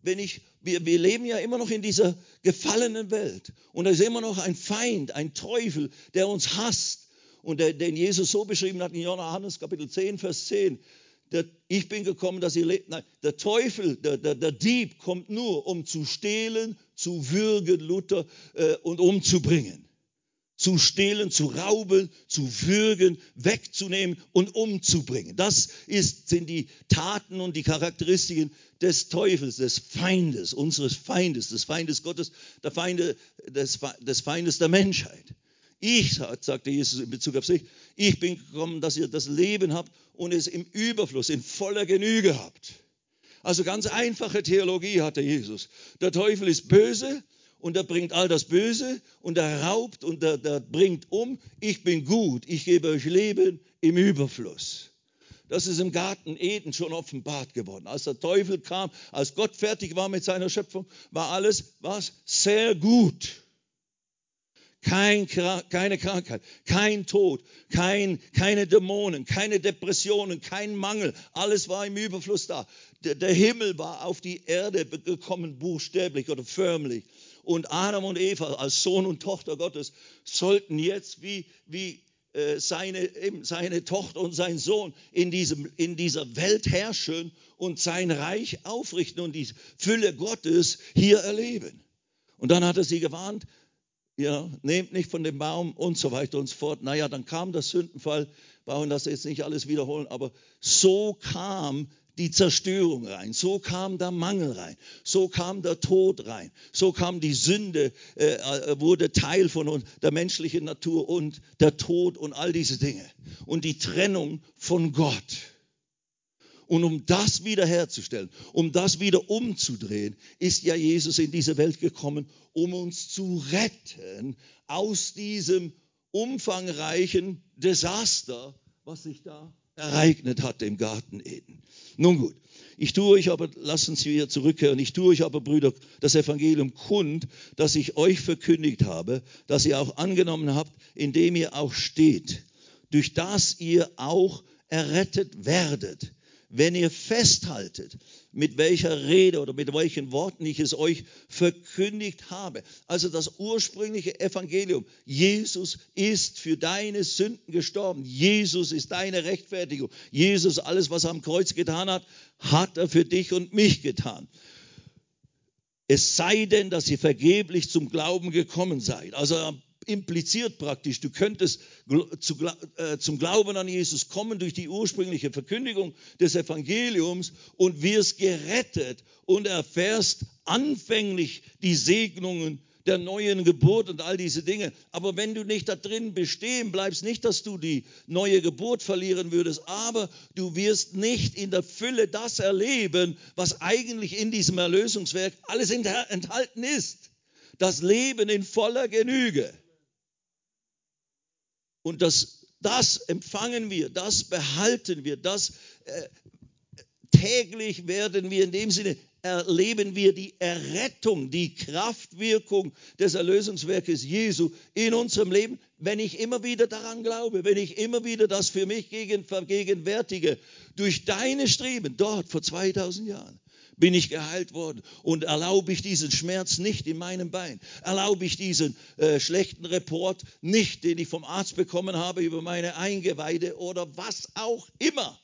wenn ich, wir, wir leben ja immer noch in dieser gefallenen Welt und da ist immer noch ein Feind, ein Teufel, der uns hasst und den Jesus so beschrieben hat in Johannes Kapitel 10, Vers 10. Der, ich bin gekommen, dass ihr lebt. Nein, der Teufel, der, der, der Dieb kommt nur, um zu stehlen, zu würgen, Luther, äh, und umzubringen zu stehlen, zu rauben, zu würgen, wegzunehmen und umzubringen. Das ist, sind die Taten und die Charakteristiken des Teufels, des Feindes, unseres Feindes, des Feindes Gottes, der Feinde, des, des Feindes der Menschheit. Ich, sagte Jesus in Bezug auf sich, ich bin gekommen, dass ihr das Leben habt und es im Überfluss, in voller Genüge habt. Also ganz einfache Theologie hatte Jesus. Der Teufel ist böse, und er bringt all das Böse und er raubt und er, er bringt um. Ich bin gut, ich gebe euch Leben im Überfluss. Das ist im Garten Eden schon offenbart geworden. Als der Teufel kam, als Gott fertig war mit seiner Schöpfung, war alles was sehr gut. Kein, keine Krankheit, kein Tod, kein, keine Dämonen, keine Depressionen, kein Mangel. Alles war im Überfluss da. Der, der Himmel war auf die Erde gekommen, buchstäblich oder förmlich Und Adam und Eva als Sohn und Tochter Gottes sollten jetzt wie, wie äh, seine, seine Tochter und sein Sohn in, diesem, in dieser Welt herrschen und sein Reich aufrichten und die Fülle Gottes hier erleben. Und dann hat er sie gewarnt, ja, nehmt nicht von dem Baum und so weiter und so fort. Naja, dann kam der Sündenfall, brauchen das jetzt nicht alles wiederholen, aber so kam die Zerstörung rein, so kam der Mangel rein, so kam der Tod rein, so kam die Sünde, äh, äh, wurde Teil von uns, der menschlichen Natur und der Tod und all diese Dinge und die Trennung von Gott. Und um das wiederherzustellen, um das wieder umzudrehen, ist ja Jesus in diese Welt gekommen, um uns zu retten aus diesem umfangreichen Desaster, was sich da ereignet hat im Garten Eden. Nun gut, ich tue euch aber, lassen Sie wieder zurückkehren, ich tue euch aber, Brüder, das Evangelium kund, das ich euch verkündigt habe, das ihr auch angenommen habt, indem ihr auch steht, durch das ihr auch errettet werdet wenn ihr festhaltet, mit welcher Rede oder mit welchen Worten ich es euch verkündigt habe. Also das ursprüngliche Evangelium. Jesus ist für deine Sünden gestorben. Jesus ist deine Rechtfertigung. Jesus, alles, was er am Kreuz getan hat, hat er für dich und mich getan. Es sei denn, dass ihr vergeblich zum Glauben gekommen seid. Also impliziert praktisch, du könntest äh, zum Glauben an Jesus kommen durch die ursprüngliche Verkündigung des Evangeliums und wirst gerettet und erfährst anfänglich die Segnungen der neuen Geburt und all diese Dinge. Aber wenn du nicht da drin bestehen bleibst, nicht, dass du die neue Geburt verlieren würdest, aber du wirst nicht in der Fülle das erleben, was eigentlich in diesem Erlösungswerk alles enthalten ist. Das Leben in voller Genüge. Und das, das empfangen wir, das behalten wir, das äh, täglich werden wir in dem Sinne erleben wir die Errettung, die Kraftwirkung des Erlösungswerkes Jesu in unserem Leben, wenn ich immer wieder daran glaube, wenn ich immer wieder das für mich vergegenwärtige, durch deine Streben dort vor 2000 Jahren bin ich geheilt worden. Und erlaube ich diesen Schmerz nicht in meinem Bein, erlaube ich diesen äh, schlechten Report nicht, den ich vom Arzt bekommen habe über meine Eingeweide oder was auch immer.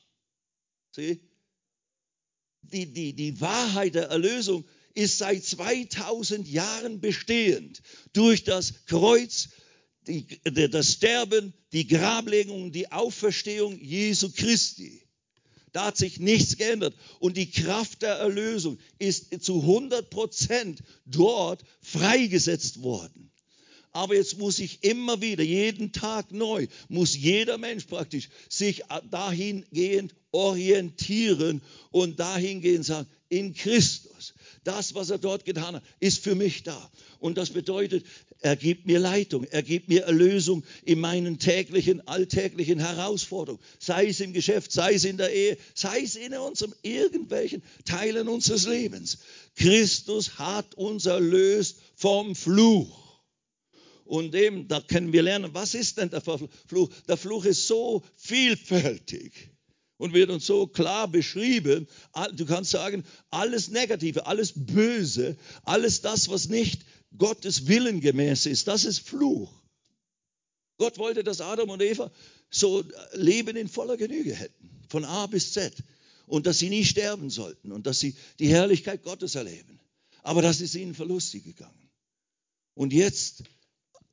Sieh? Die, die, die Wahrheit der Erlösung ist seit 2000 Jahren bestehend durch das Kreuz, die, das Sterben, die Grablegung, die Auferstehung Jesu Christi. Da hat sich nichts geändert. Und die Kraft der Erlösung ist zu 100 Prozent dort freigesetzt worden. Aber jetzt muss ich immer wieder, jeden Tag neu, muss jeder Mensch praktisch sich dahingehend orientieren und dahingehend sagen, in Christus. Das, was er dort getan hat, ist für mich da. Und das bedeutet, er gibt mir Leitung, er gibt mir Erlösung in meinen täglichen, alltäglichen Herausforderungen. Sei es im Geschäft, sei es in der Ehe, sei es in unserem irgendwelchen Teilen unseres Lebens. Christus hat uns erlöst vom Fluch. Und eben, da können wir lernen, was ist denn der Fluch? Der Fluch ist so vielfältig und wird uns so klar beschrieben. Du kannst sagen, alles Negative, alles Böse, alles das, was nicht Gottes Willen gemäß ist, das ist Fluch. Gott wollte, dass Adam und Eva so Leben in voller Genüge hätten, von A bis Z. Und dass sie nie sterben sollten und dass sie die Herrlichkeit Gottes erleben. Aber das ist ihnen verlustig gegangen. Und jetzt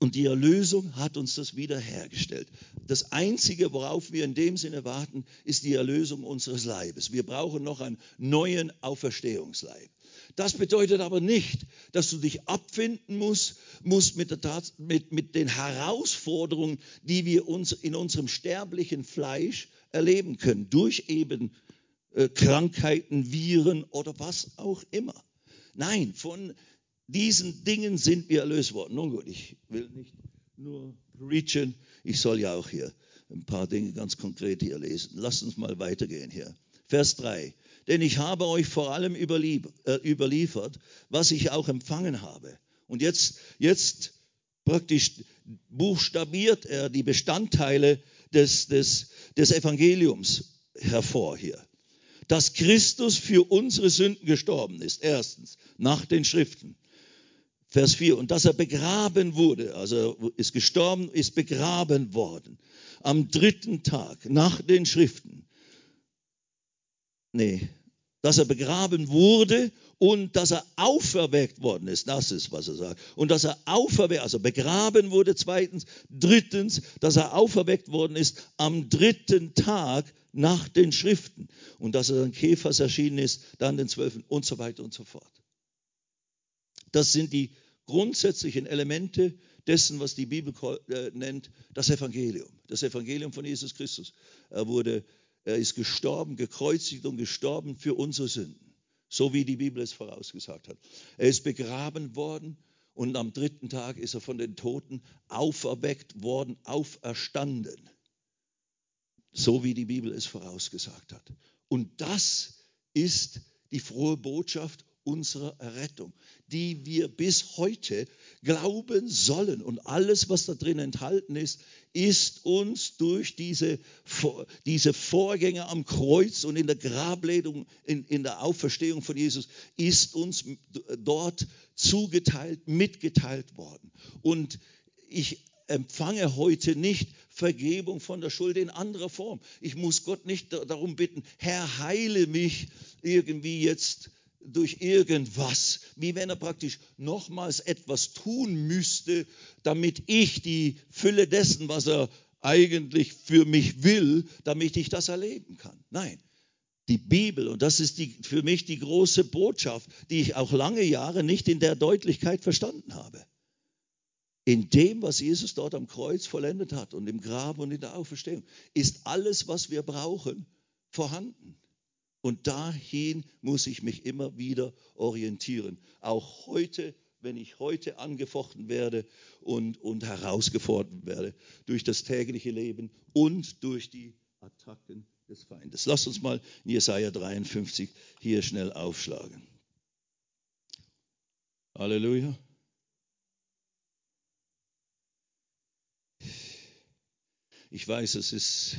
und die Erlösung hat uns das wiederhergestellt. Das Einzige, worauf wir in dem Sinne warten, ist die Erlösung unseres Leibes. Wir brauchen noch einen neuen Auferstehungsleib. Das bedeutet aber nicht, dass du dich abfinden musst, musst mit, Tat, mit, mit den Herausforderungen, die wir uns in unserem sterblichen Fleisch erleben können, durch eben äh, Krankheiten, Viren oder was auch immer. Nein, von diesen Dingen sind wir erlöst worden. Nun gut, ich will nicht nur preachen, ich soll ja auch hier ein paar Dinge ganz konkret hier lesen. Lasst uns mal weitergehen hier. Vers 3. Denn ich habe euch vor allem äh, überliefert, was ich auch empfangen habe. Und jetzt, jetzt praktisch buchstabiert er die Bestandteile des, des, des Evangeliums hervor hier. Dass Christus für unsere Sünden gestorben ist, erstens, nach den Schriften Vers 4, und dass er begraben wurde, also ist gestorben, ist begraben worden, am dritten Tag nach den Schriften. Nee, dass er begraben wurde und dass er auferweckt worden ist. Das ist, was er sagt. Und dass er auferweckt, also begraben wurde zweitens. Drittens, dass er auferweckt worden ist am dritten Tag nach den Schriften. Und dass er dann Käfers erschienen ist, dann den Zwölfen und so weiter und so fort. Das sind die grundsätzlichen Elemente dessen, was die Bibel äh, nennt, das Evangelium. Das Evangelium von Jesus Christus. Er wurde, er ist gestorben, gekreuzigt und gestorben für unsere Sünden. So wie die Bibel es vorausgesagt hat. Er ist begraben worden und am dritten Tag ist er von den Toten auferweckt worden, auferstanden. So wie die Bibel es vorausgesagt hat. Und das ist die frohe Botschaft unserer Errettung, die wir bis heute glauben sollen. Und alles, was da drin enthalten ist, ist uns durch diese, diese Vorgänge am Kreuz und in der Grabledung, in, in der Auferstehung von Jesus, ist uns dort zugeteilt, mitgeteilt worden. Und ich empfange heute nicht Vergebung von der Schuld in anderer Form. Ich muss Gott nicht darum bitten, Herr, heile mich irgendwie jetzt durch irgendwas, wie wenn er praktisch nochmals etwas tun müsste, damit ich die Fülle dessen, was er eigentlich für mich will, damit ich das erleben kann. Nein, die Bibel, und das ist die, für mich die große Botschaft, die ich auch lange Jahre nicht in der Deutlichkeit verstanden habe. In dem, was Jesus dort am Kreuz vollendet hat und im Grab und in der Auferstehung, ist alles, was wir brauchen, vorhanden. Und dahin muss ich mich immer wieder orientieren. Auch heute, wenn ich heute angefochten werde und, und herausgefordert werde durch das tägliche Leben und durch die Attacken des Feindes. Lass uns mal in Jesaja 53 hier schnell aufschlagen. Halleluja. Ich weiß, es ist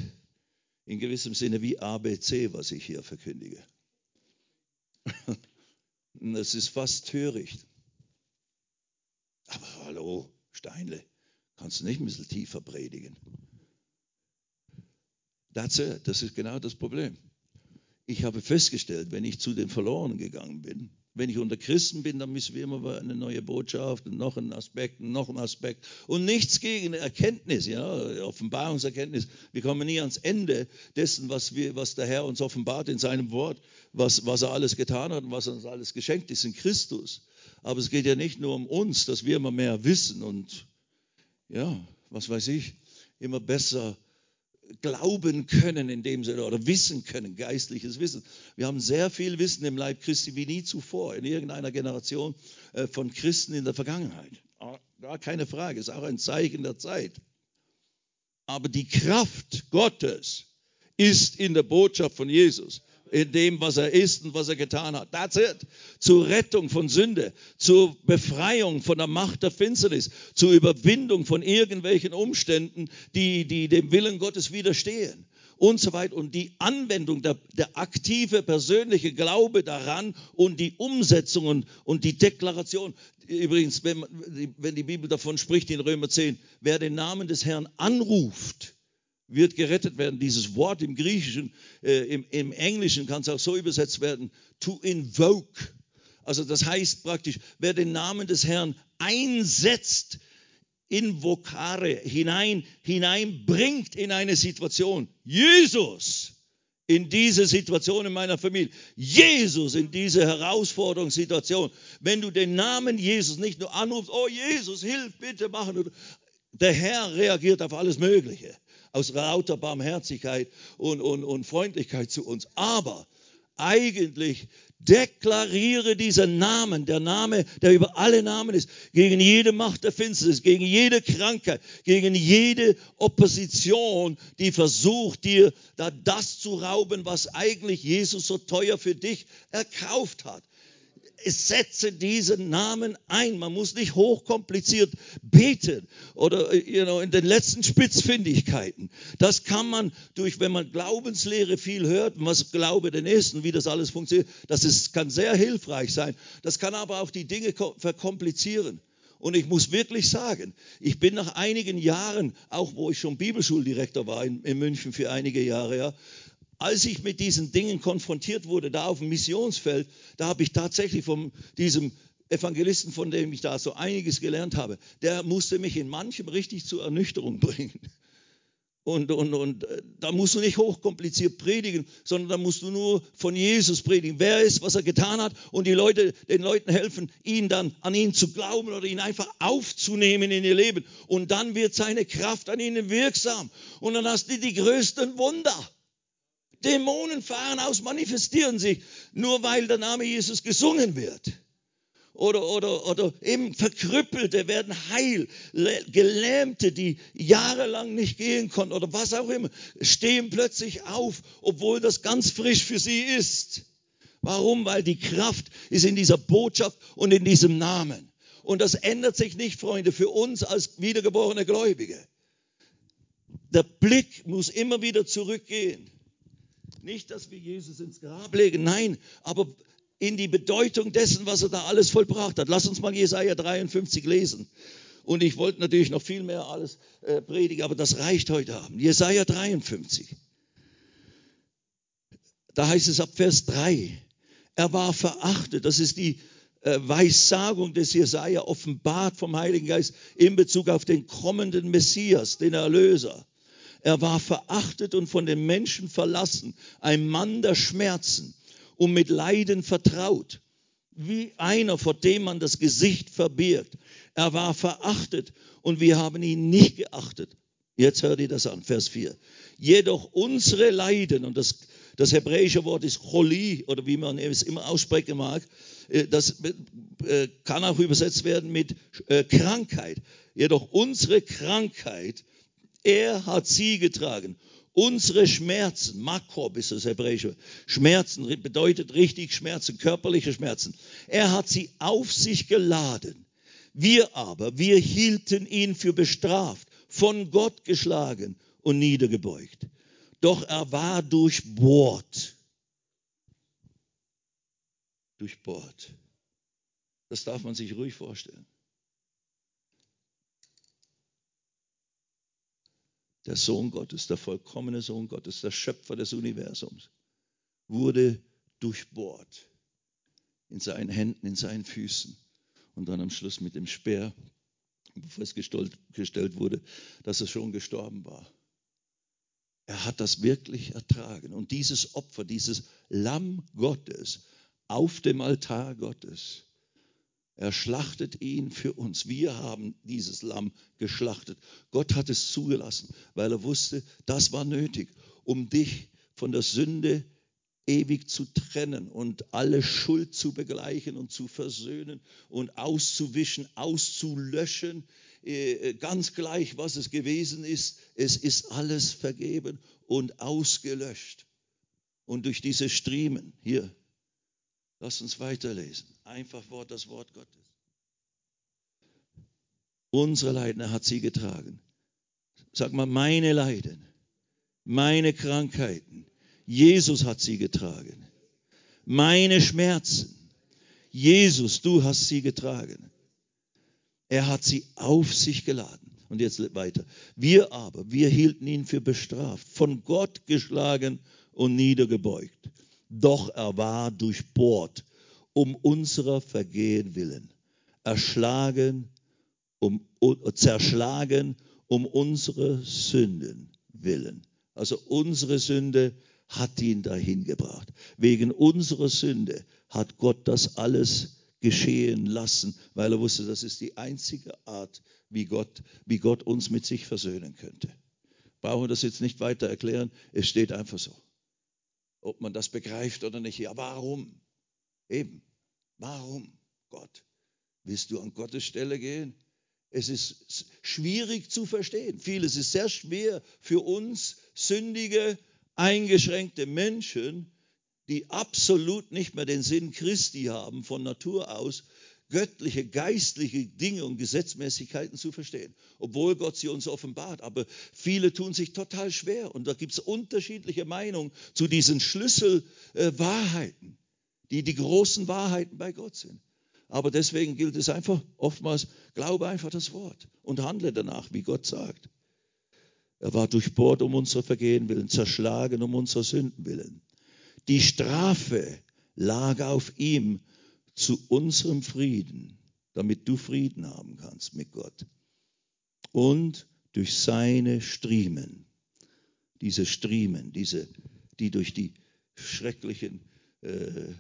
in gewissem Sinne wie ABC, was ich hier verkündige. <laughs> Das ist fast töricht. Aber hallo, Steinle, kannst du nicht ein bisschen tiefer predigen? Das ist genau das Problem. Ich habe festgestellt, wenn ich zu den Verlorenen gegangen bin, wenn ich unter Christen bin, dann müssen wir immer eine neue Botschaft und noch einen Aspekt und noch einen Aspekt. Und nichts gegen Erkenntnis, ja, Offenbarungserkenntnis. Wir kommen nie ans Ende dessen, was, wir, was der Herr uns offenbart in seinem Wort, was, was er alles getan hat und was uns alles geschenkt ist in Christus. Aber es geht ja nicht nur um uns, dass wir immer mehr wissen und, ja, was weiß ich, immer besser glauben können in dem Sinne oder wissen können, geistliches Wissen. Wir haben sehr viel Wissen im Leib Christi wie nie zuvor in irgendeiner Generation äh, von Christen in der Vergangenheit. Ah, gar keine Frage, ist auch ein Zeichen der Zeit. Aber die Kraft Gottes ist in der Botschaft von Jesus in dem, was er ist und was er getan hat. That's it. Zur Rettung von Sünde, zur Befreiung von der Macht der Finsternis, zur Überwindung von irgendwelchen Umständen, die, die dem Willen Gottes widerstehen und so weiter. Und die Anwendung, der, der aktive persönliche Glaube daran und die Umsetzung und, und die Deklaration. Übrigens, wenn, wenn die Bibel davon spricht in Römer 10, wer den Namen des Herrn anruft, wird gerettet werden. Dieses Wort im Griechischen, äh, im, im Englischen kann es auch so übersetzt werden, to invoke. Also das heißt praktisch, wer den Namen des Herrn einsetzt, invocare, hinein, hineinbringt in eine Situation. Jesus in diese Situation in meiner Familie. Jesus in diese Herausforderungssituation. Wenn du den Namen Jesus nicht nur anrufst, oh Jesus, hilf bitte machen. Der Herr reagiert auf alles Mögliche aus lauter Barmherzigkeit und, und, und Freundlichkeit zu uns. Aber eigentlich deklariere diesen Namen, der Name, der über alle Namen ist, gegen jede Macht der Finsternis, gegen jede Krankheit, gegen jede Opposition, die versucht, dir da das zu rauben, was eigentlich Jesus so teuer für dich erkauft hat. Setze diesen Namen ein. Man muss nicht hochkompliziert beten oder you know, in den letzten Spitzfindigkeiten. Das kann man durch, wenn man Glaubenslehre viel hört, was Glaube denn ist und wie das alles funktioniert, das ist, kann sehr hilfreich sein. Das kann aber auch die Dinge verkomplizieren. Und ich muss wirklich sagen, ich bin nach einigen Jahren, auch wo ich schon Bibelschuldirektor war in, in München für einige Jahre, ja, als ich mit diesen Dingen konfrontiert wurde, da auf dem Missionsfeld, da habe ich tatsächlich von diesem Evangelisten, von dem ich da so einiges gelernt habe, der musste mich in manchem richtig zur Ernüchterung bringen. Und, und, und äh, da musst du nicht hochkompliziert predigen, sondern da musst du nur von Jesus predigen. Wer ist, was er getan hat und die Leute, den Leuten helfen, ihn dann an ihn zu glauben oder ihn einfach aufzunehmen in ihr Leben. Und dann wird seine Kraft an ihnen wirksam. Und dann hast du die größten Wunder. Dämonen fahren aus, manifestieren sich, nur weil der Name Jesus gesungen wird. Oder, oder, oder eben Verkrüppelte werden heil, Gelähmte, die jahrelang nicht gehen konnten oder was auch immer, stehen plötzlich auf, obwohl das ganz frisch für sie ist. Warum? Weil die Kraft ist in dieser Botschaft und in diesem Namen. Und das ändert sich nicht, Freunde, für uns als wiedergeborene Gläubige. Der Blick muss immer wieder zurückgehen nicht, dass wir Jesus ins Grab legen, nein, aber in die Bedeutung dessen, was er da alles vollbracht hat. Lass uns mal Jesaja 53 lesen. Und ich wollte natürlich noch viel mehr alles äh, predigen, aber das reicht heute Abend. Jesaja 53. Da heißt es ab Vers 3. Er war verachtet. Das ist die äh, Weissagung des Jesaja offenbart vom Heiligen Geist in Bezug auf den kommenden Messias, den Erlöser. Er war verachtet und von den Menschen verlassen, ein Mann der Schmerzen und mit Leiden vertraut, wie einer, vor dem man das Gesicht verbirgt. Er war verachtet und wir haben ihn nicht geachtet. Jetzt hört ihr das an, Vers 4. Jedoch unsere Leiden, und das, das hebräische Wort ist Choli, oder wie man es immer aussprechen mag, äh, das äh, kann auch übersetzt werden mit äh, Krankheit. Jedoch unsere Krankheit er hat sie getragen. Unsere Schmerzen, Makob ist das hebräische, Schmerzen bedeutet richtig Schmerzen, körperliche Schmerzen. Er hat sie auf sich geladen. Wir aber, wir hielten ihn für bestraft, von Gott geschlagen und niedergebeugt. Doch er war durchbohrt. Durchbohrt. Das darf man sich ruhig vorstellen. Der Sohn Gottes, der vollkommene Sohn Gottes, der Schöpfer des Universums, wurde durchbohrt in seinen Händen, in seinen Füßen und dann am Schluss mit dem Speer, bevor es gestellt wurde, dass er schon gestorben war. Er hat das wirklich ertragen. Und dieses Opfer, dieses Lamm Gottes auf dem Altar Gottes, er schlachtet ihn für uns. Wir haben dieses Lamm geschlachtet. Gott hat es zugelassen, weil er wusste, das war nötig, um dich von der Sünde ewig zu trennen und alle Schuld zu begleichen und zu versöhnen und auszuwischen, auszulöschen. Äh, äh, ganz gleich, was es gewesen ist, es ist alles vergeben und ausgelöscht. Und durch diese Striemen, hier, Lass uns weiterlesen. Einfach Wort, das Wort Gottes. Unsere Leiden, hat sie getragen. Sag mal, meine Leiden, meine Krankheiten, Jesus hat sie getragen. Meine Schmerzen, Jesus, du hast sie getragen. Er hat sie auf sich geladen. Und jetzt weiter. Wir aber, wir hielten ihn für bestraft, von Gott geschlagen und niedergebeugt doch er war durchbohrt um unserer Vergehen willen, erschlagen, um, zerschlagen um unsere Sünden willen. Also unsere Sünde hat ihn dahin gebracht. Wegen unserer Sünde hat Gott das alles geschehen lassen, weil er wusste, das ist die einzige Art, wie Gott, wie Gott uns mit sich versöhnen könnte. Brauchen wir das jetzt nicht weiter erklären, es steht einfach so ob man das begreift oder nicht. Ja, warum? Eben, warum, Gott? Willst du an Gottes Stelle gehen? Es ist schwierig zu verstehen. Vieles ist sehr schwer für uns sündige, eingeschränkte Menschen, die absolut nicht mehr den Sinn Christi haben, von Natur aus göttliche, geistliche Dinge und Gesetzmäßigkeiten zu verstehen, obwohl Gott sie uns offenbart. Aber viele tun sich total schwer und da gibt es unterschiedliche Meinungen zu diesen Schlüsselwahrheiten, die die großen Wahrheiten bei Gott sind. Aber deswegen gilt es einfach oftmals, glaube einfach das Wort und handle danach, wie Gott sagt. Er war durchbohrt um unsere Vergehen willen, zerschlagen um unsere Sünden willen. Die Strafe lag auf ihm zu unserem Frieden, damit du Frieden haben kannst mit Gott. Und durch seine Striemen, diese Striemen, diese, die durch die schrecklichen äh,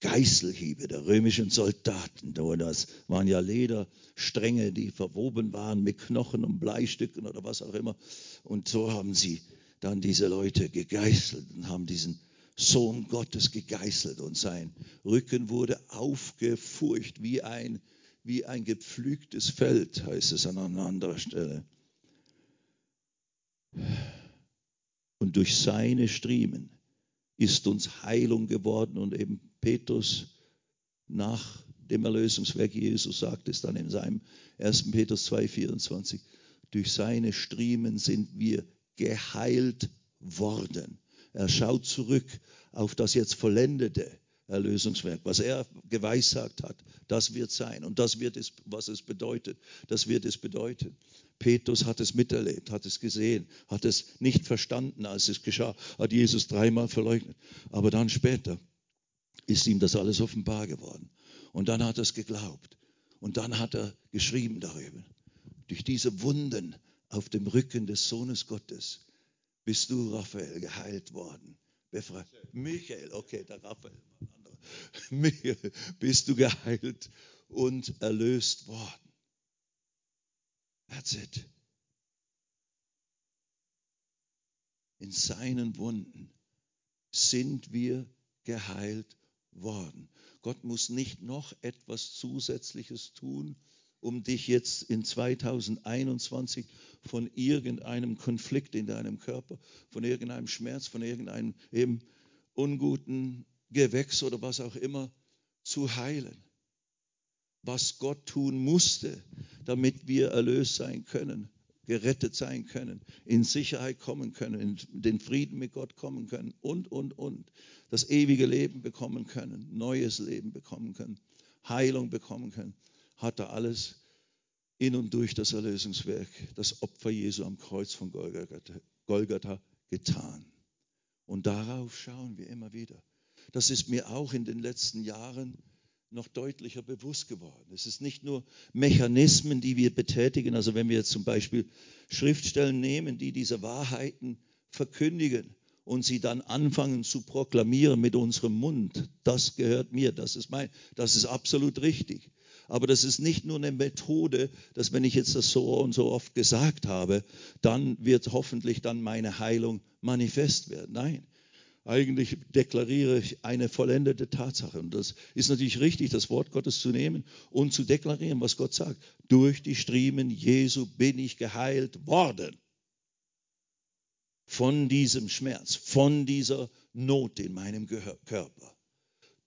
Geißelhiebe der römischen Soldaten. Das waren ja Lederstränge, die verwoben waren mit Knochen und Bleistücken oder was auch immer. Und so haben sie dann diese Leute gegeißelt und haben diesen Sohn Gottes gegeißelt und sein Rücken wurde aufgefurcht wie ein, wie ein gepflügtes Feld, heißt es an einer anderen Stelle. Und durch seine Striemen ist uns Heilung geworden und eben Petrus nach dem Erlösungswerk Jesus sagt es dann in seinem 1. Petrus 2,24, durch seine Striemen sind wir geheilt worden. Er schaut zurück auf das jetzt vollendete Erlösungswerk, was er geweissagt hat, das wird sein und das wird es, was es bedeutet, das wird es bedeuten. Petrus hat es miterlebt, hat es gesehen, hat es nicht verstanden, als es geschah, hat Jesus dreimal verleugnet. Aber dann später ist ihm das alles offenbar geworden. Und dann hat er es geglaubt. Und dann hat er geschrieben darüber. Durch diese Wunden auf dem Rücken des Sohnes Gottes bist du, Raphael, geheilt worden. Befreit. Michael, okay, der Raphael. <laughs> Michael, bist du geheilt und erlöst worden. That's it. In seinen Wunden sind wir geheilt worden. Gott muss nicht noch etwas Zusätzliches tun, um dich jetzt in 2021 von irgendeinem Konflikt in deinem Körper, von irgendeinem Schmerz, von irgendeinem eben unguten Gewächs oder was auch immer zu heilen. Was Gott tun musste, damit wir erlöst sein können, gerettet sein können, in Sicherheit kommen können, in den Frieden mit Gott kommen können und, und, und. Das ewige Leben bekommen können, neues Leben bekommen können, Heilung bekommen können, hat er alles in und durch das Erlösungswerk, das Opfer Jesu am Kreuz von Golgatha, getan. Und darauf schauen wir immer wieder. Das ist mir auch in den letzten Jahren noch deutlicher bewusst geworden. Es ist nicht nur Mechanismen, die wir betätigen, also wenn wir jetzt zum Beispiel Schriftstellen nehmen, die diese Wahrheiten verkündigen und sie dann anfangen zu proklamieren mit unserem Mund, das gehört mir, das ist mein, das ist absolut richtig. Aber das ist nicht nur eine Methode, dass wenn ich jetzt das so und so oft gesagt habe, dann wird hoffentlich dann meine Heilung manifest werden. Nein, eigentlich deklariere ich eine vollendete Tatsache. Und das ist natürlich richtig, das Wort Gottes zu nehmen und zu deklarieren, was Gott sagt. Durch die Striemen Jesu bin ich geheilt worden. Von diesem Schmerz, von dieser Not in meinem Körper.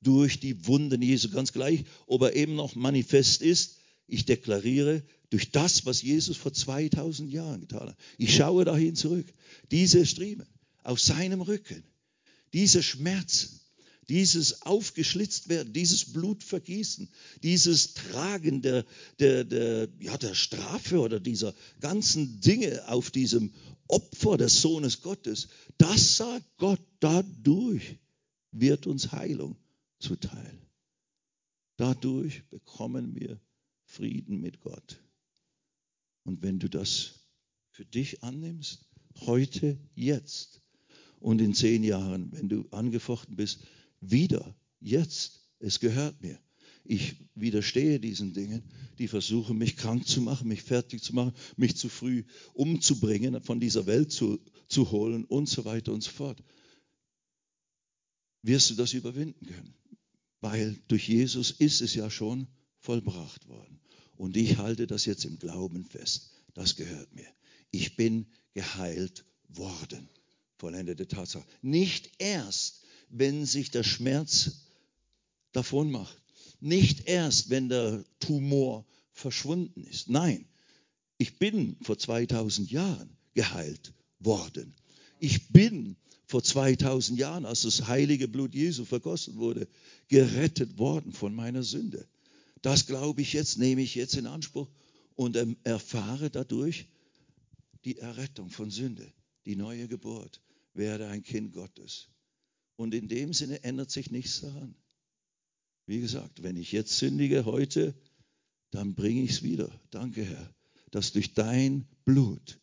Durch die Wunden Jesu, ganz gleich, ob er eben noch manifest ist. Ich deklariere durch das, was Jesus vor 2000 Jahren getan hat. Ich schaue dahin zurück. Diese Striemen auf seinem Rücken diese Schmerzen, dieses aufgeschlitzt werden, dieses Blutvergießen, dieses Tragen der, der, der, ja, der Strafe oder dieser ganzen Dinge auf diesem Opfer des Sohnes Gottes, das sagt Gott, dadurch wird uns Heilung zuteil. Dadurch bekommen wir Frieden mit Gott. Und wenn du das für dich annimmst, heute, jetzt, und in zehn Jahren, wenn du angefochten bist, wieder, jetzt, es gehört mir. Ich widerstehe diesen Dingen, die versuchen, mich krank zu machen, mich fertig zu machen, mich zu früh umzubringen, von dieser Welt zu, zu holen und so weiter und so fort. Wirst du das überwinden können? Weil durch Jesus ist es ja schon vollbracht worden. Und ich halte das jetzt im Glauben fest. Das gehört mir. Ich bin geheilt worden vollendete Tatsache. Nicht erst, wenn sich der Schmerz davon macht. Nicht erst, wenn der Tumor verschwunden ist. Nein, ich bin vor 2000 Jahren geheilt worden. Ich bin vor 2000 Jahren, als das heilige Blut Jesu vergossen wurde, gerettet worden von meiner Sünde. Das glaube ich jetzt, nehme ich jetzt in Anspruch und erfahre dadurch die Errettung von Sünde, die neue Geburt, werde ein Kind Gottes. Und in dem Sinne ändert sich nichts daran. Wie gesagt, wenn ich jetzt sündige heute, dann bringe ich es wieder. Danke, Herr, dass durch dein Blut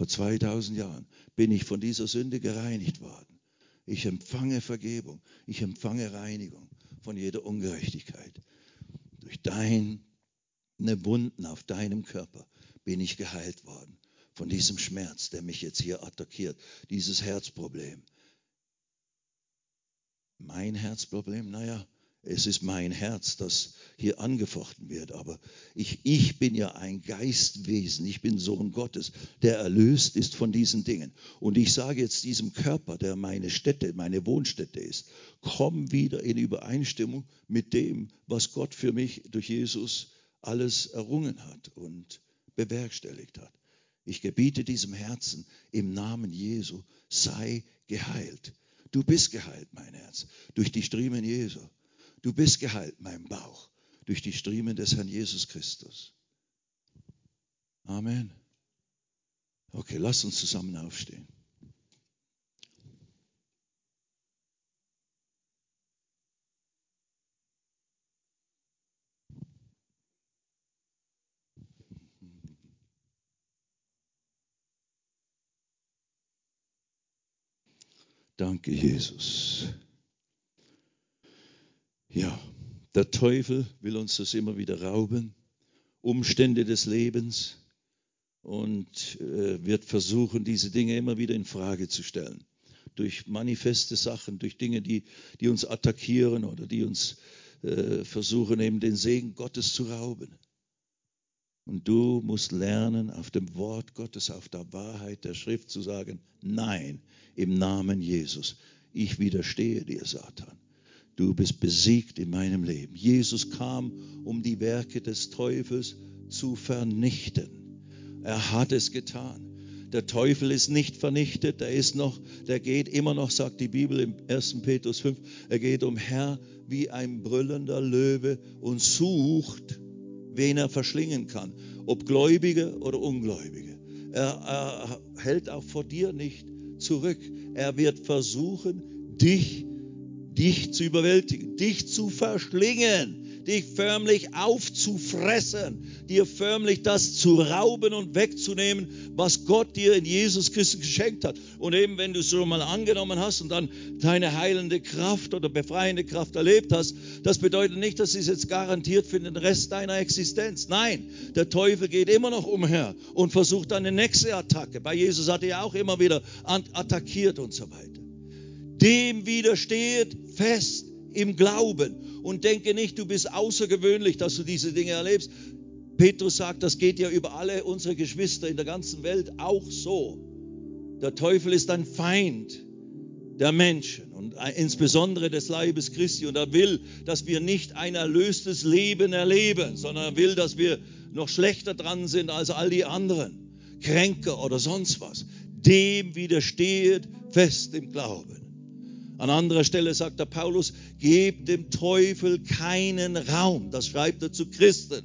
vor 2000 Jahren bin ich von dieser Sünde gereinigt worden. Ich empfange Vergebung, ich empfange Reinigung von jeder Ungerechtigkeit. Durch deine Wunden auf deinem Körper bin ich geheilt worden von diesem Schmerz, der mich jetzt hier attackiert, dieses Herzproblem. Mein Herzproblem, naja, es ist mein Herz, das hier angefochten wird. Aber ich, ich bin ja ein Geistwesen. Ich bin Sohn Gottes, der erlöst ist von diesen Dingen. Und ich sage jetzt diesem Körper, der meine Stätte, meine Wohnstätte ist, komm wieder in Übereinstimmung mit dem, was Gott für mich durch Jesus alles errungen hat und bewerkstelligt hat. Ich gebiete diesem Herzen im Namen Jesu, sei geheilt. Du bist geheilt, mein Herz, durch die Striemen Jesu. Du bist geheilt, mein Bauch, durch die Striemen des Herrn Jesus Christus. Amen. Okay, lass uns zusammen aufstehen. Danke, Jesus. Ja, der Teufel will uns das immer wieder rauben, Umstände des Lebens und äh, wird versuchen, diese Dinge immer wieder in Frage zu stellen. Durch manifeste Sachen, durch Dinge, die, die uns attackieren oder die uns äh, versuchen, eben den Segen Gottes zu rauben. Und du musst lernen, auf dem Wort Gottes, auf der Wahrheit der Schrift zu sagen, nein, im Namen Jesus, ich widerstehe dir, Satan. Du bist besiegt in meinem Leben. Jesus kam, um die Werke des Teufels zu vernichten. Er hat es getan. Der Teufel ist nicht vernichtet, er ist noch, der geht immer noch, sagt die Bibel im 1. Petrus 5, er geht umher wie ein brüllender Löwe und sucht, wen er verschlingen kann, ob Gläubige oder Ungläubige. Er, er hält auch vor dir nicht zurück. Er wird versuchen, dich dich zu überwältigen, dich zu verschlingen, dich förmlich aufzufressen, dir förmlich das zu rauben und wegzunehmen, was Gott dir in Jesus Christus geschenkt hat. Und eben, wenn du es schon mal angenommen hast und dann deine heilende Kraft oder befreiende Kraft erlebt hast, das bedeutet nicht, dass es jetzt garantiert für den Rest deiner Existenz. Nein, der Teufel geht immer noch umher und versucht eine nächste Attacke. Bei Jesus hat er auch immer wieder attackiert und so weiter dem widersteht fest im Glauben und denke nicht, du bist außergewöhnlich, dass du diese Dinge erlebst. Petrus sagt, das geht ja über alle unsere Geschwister in der ganzen Welt auch so. Der Teufel ist ein Feind der Menschen und insbesondere des Leibes Christi und er will, dass wir nicht ein erlöstes Leben erleben, sondern er will, dass wir noch schlechter dran sind als all die anderen, kränker oder sonst was. Dem widersteht fest im Glauben. An anderer Stelle sagt der Paulus, gebt dem Teufel keinen Raum. Das schreibt er zu Christen.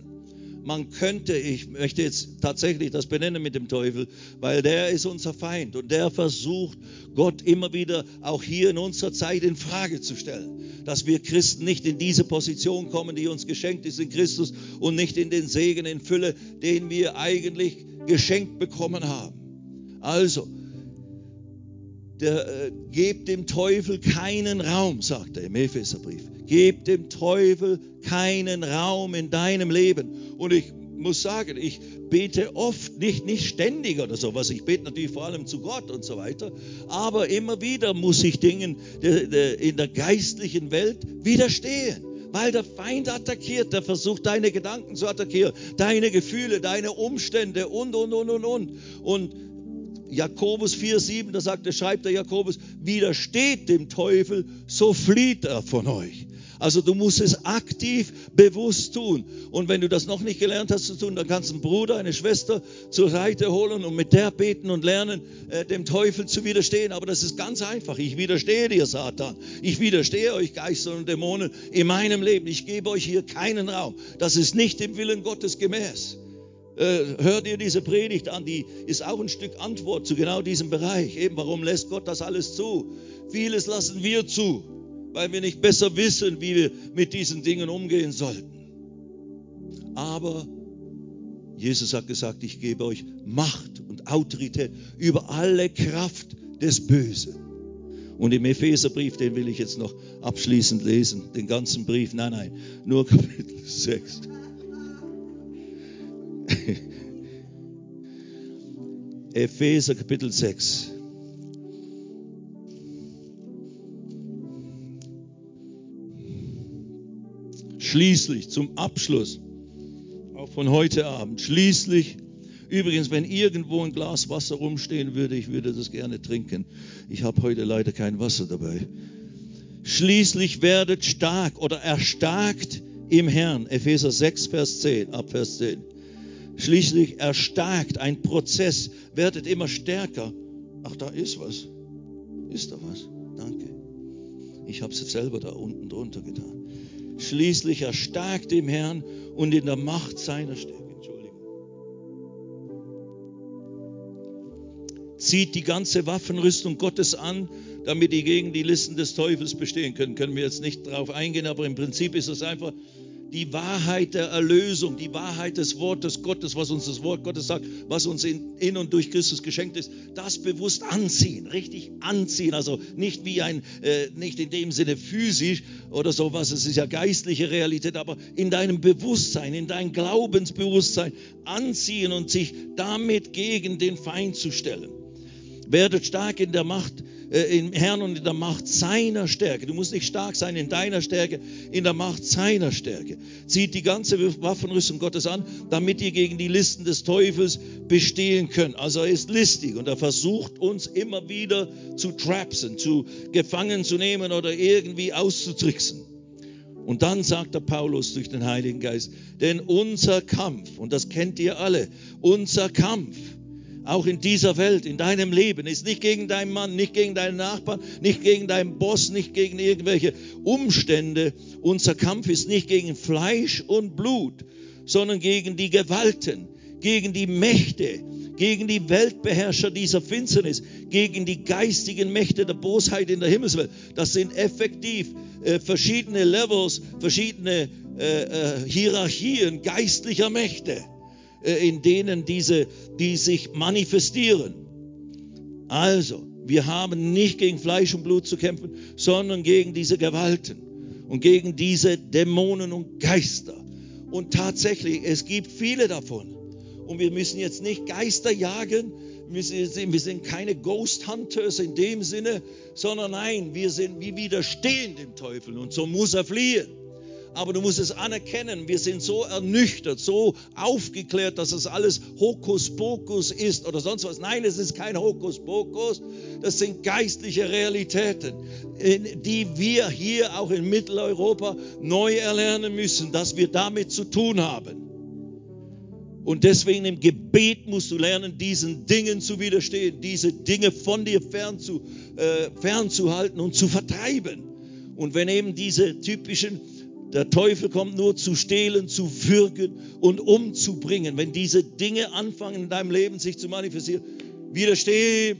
Man könnte, ich möchte jetzt tatsächlich das benennen mit dem Teufel, weil der ist unser Feind und der versucht, Gott immer wieder auch hier in unserer Zeit in Frage zu stellen. Dass wir Christen nicht in diese Position kommen, die uns geschenkt ist in Christus und nicht in den Segen in Fülle, den wir eigentlich geschenkt bekommen haben. Also, der, äh, gebt dem Teufel keinen Raum, sagt er im Epheserbrief. Gebt dem Teufel keinen Raum in deinem Leben. Und ich muss sagen, ich bete oft, nicht, nicht ständig oder sowas. Ich bete natürlich vor allem zu Gott und so weiter. Aber immer wieder muss ich Dingen in der geistlichen Welt widerstehen. Weil der Feind attackiert, der versucht, deine Gedanken zu attackieren, deine Gefühle, deine Umstände und, und, und, und, und. Und Jakobus 4,7, da sagt er, schreibt der Jakobus, widersteht dem Teufel, so flieht er von euch. Also du musst es aktiv, bewusst tun. Und wenn du das noch nicht gelernt hast zu tun, dann kannst du einen Bruder, eine Schwester zur Seite holen und mit der beten und lernen, äh, dem Teufel zu widerstehen. Aber das ist ganz einfach. Ich widerstehe dir, Satan. Ich widerstehe euch, Geister und Dämonen, in meinem Leben. Ich gebe euch hier keinen Raum. Das ist nicht dem Willen Gottes gemäß. Äh, hör dir diese Predigt an, die ist auch ein Stück Antwort zu genau diesem Bereich. Eben, warum lässt Gott das alles zu? Vieles lassen wir zu, weil wir nicht besser wissen, wie wir mit diesen Dingen umgehen sollten. Aber Jesus hat gesagt, ich gebe euch Macht und Autorität über alle Kraft des Bösen. Und im Epheserbrief, den will ich jetzt noch abschließend lesen, den ganzen Brief, nein, nein, nur Kapitel 6. Epheser Kapitel 6. Schließlich zum Abschluss, auch von heute Abend, schließlich, übrigens, wenn irgendwo ein Glas Wasser rumstehen würde, ich würde das gerne trinken. Ich habe heute leider kein Wasser dabei. Schließlich werdet stark oder erstarkt im Herrn. Epheser 6, Vers 10, ab Vers 10 schließlich erstarkt, ein Prozess, werdet immer stärker. Ach, da ist was. Ist da was? Danke. Ich habe es selber da unten drunter getan. Schließlich erstarkt im Herrn und in der Macht seiner Stärke. Entschuldigung. Zieht die ganze Waffenrüstung Gottes an, damit ihr gegen die Listen des Teufels bestehen könnt. Können wir jetzt nicht darauf eingehen, aber im Prinzip ist es einfach, die Wahrheit der Erlösung, die Wahrheit des Wortes Gottes, was uns das Wort Gottes sagt, was uns in, in, und durch Christus geschenkt ist, das bewusst anziehen, richtig anziehen. Also nicht wie ein, äh, nicht in dem Sinne physisch oder sowas, es ist ja geistliche Realität, aber in deinem Bewusstsein, in dein Glaubensbewusstsein anziehen und sich damit gegen den Feind zu stellen. Werdet stark in der Macht äh, im Herrn und in der Macht seiner Stärke. Du musst nicht stark sein in deiner Stärke, in der Macht seiner Stärke. Zieht die ganze Waffenrüstung Gottes an, damit ihr gegen die Listen des Teufels bestehen könnt. Also er ist listig und er versucht uns immer wieder zu trapsen, zu gefangen zu nehmen oder irgendwie auszutricksen. Und dann sagt der Paulus durch den Heiligen Geist, denn unser Kampf, und das kennt ihr alle, unser Kampf auch in dieser Welt, in deinem Leben, ist nicht gegen deinen Mann, nicht gegen deinen Nachbarn, nicht gegen deinen Boss, nicht gegen irgendwelche Umstände. Unser Kampf ist nicht gegen Fleisch und Blut, sondern gegen die Gewalten, gegen die Mächte, gegen die Weltbeherrscher dieser Finsternis, gegen die geistigen Mächte der Bosheit in der Himmelswelt. Das sind effektiv äh, verschiedene Levels, verschiedene äh, äh, Hierarchien geistlicher Mächte. Äh, in denen diese, die sich manifestieren. Also, wir haben nicht gegen Fleisch und Blut zu kämpfen, sondern gegen diese Gewalten und gegen diese Dämonen und Geister. Und tatsächlich, es gibt viele davon. Und wir müssen jetzt nicht Geister jagen, wir sind, wir sind keine Ghost Hunters in dem Sinne, sondern nein, wir sind wie widerstehen dem Teufel und so muss er fliehen aber du musst es anerkennen, wir sind so ernüchtert, so aufgeklärt, dass es alles Hokuspokus ist oder sonst was. Nein, es ist kein Hokuspokus, das sind geistliche Realitäten, die wir hier auch in Mitteleuropa neu erlernen müssen, dass wir damit zu tun haben. Und deswegen im Gebet musst du lernen, diesen Dingen zu widerstehen, diese Dinge von dir äh, fernzuhalten und zu vertreiben. Und wenn eben diese typischen der Teufel kommt nur zu stehlen, zu würgen und umzubringen. Wenn diese Dinge anfangen in deinem Leben sich zu manifestieren, widerstehen,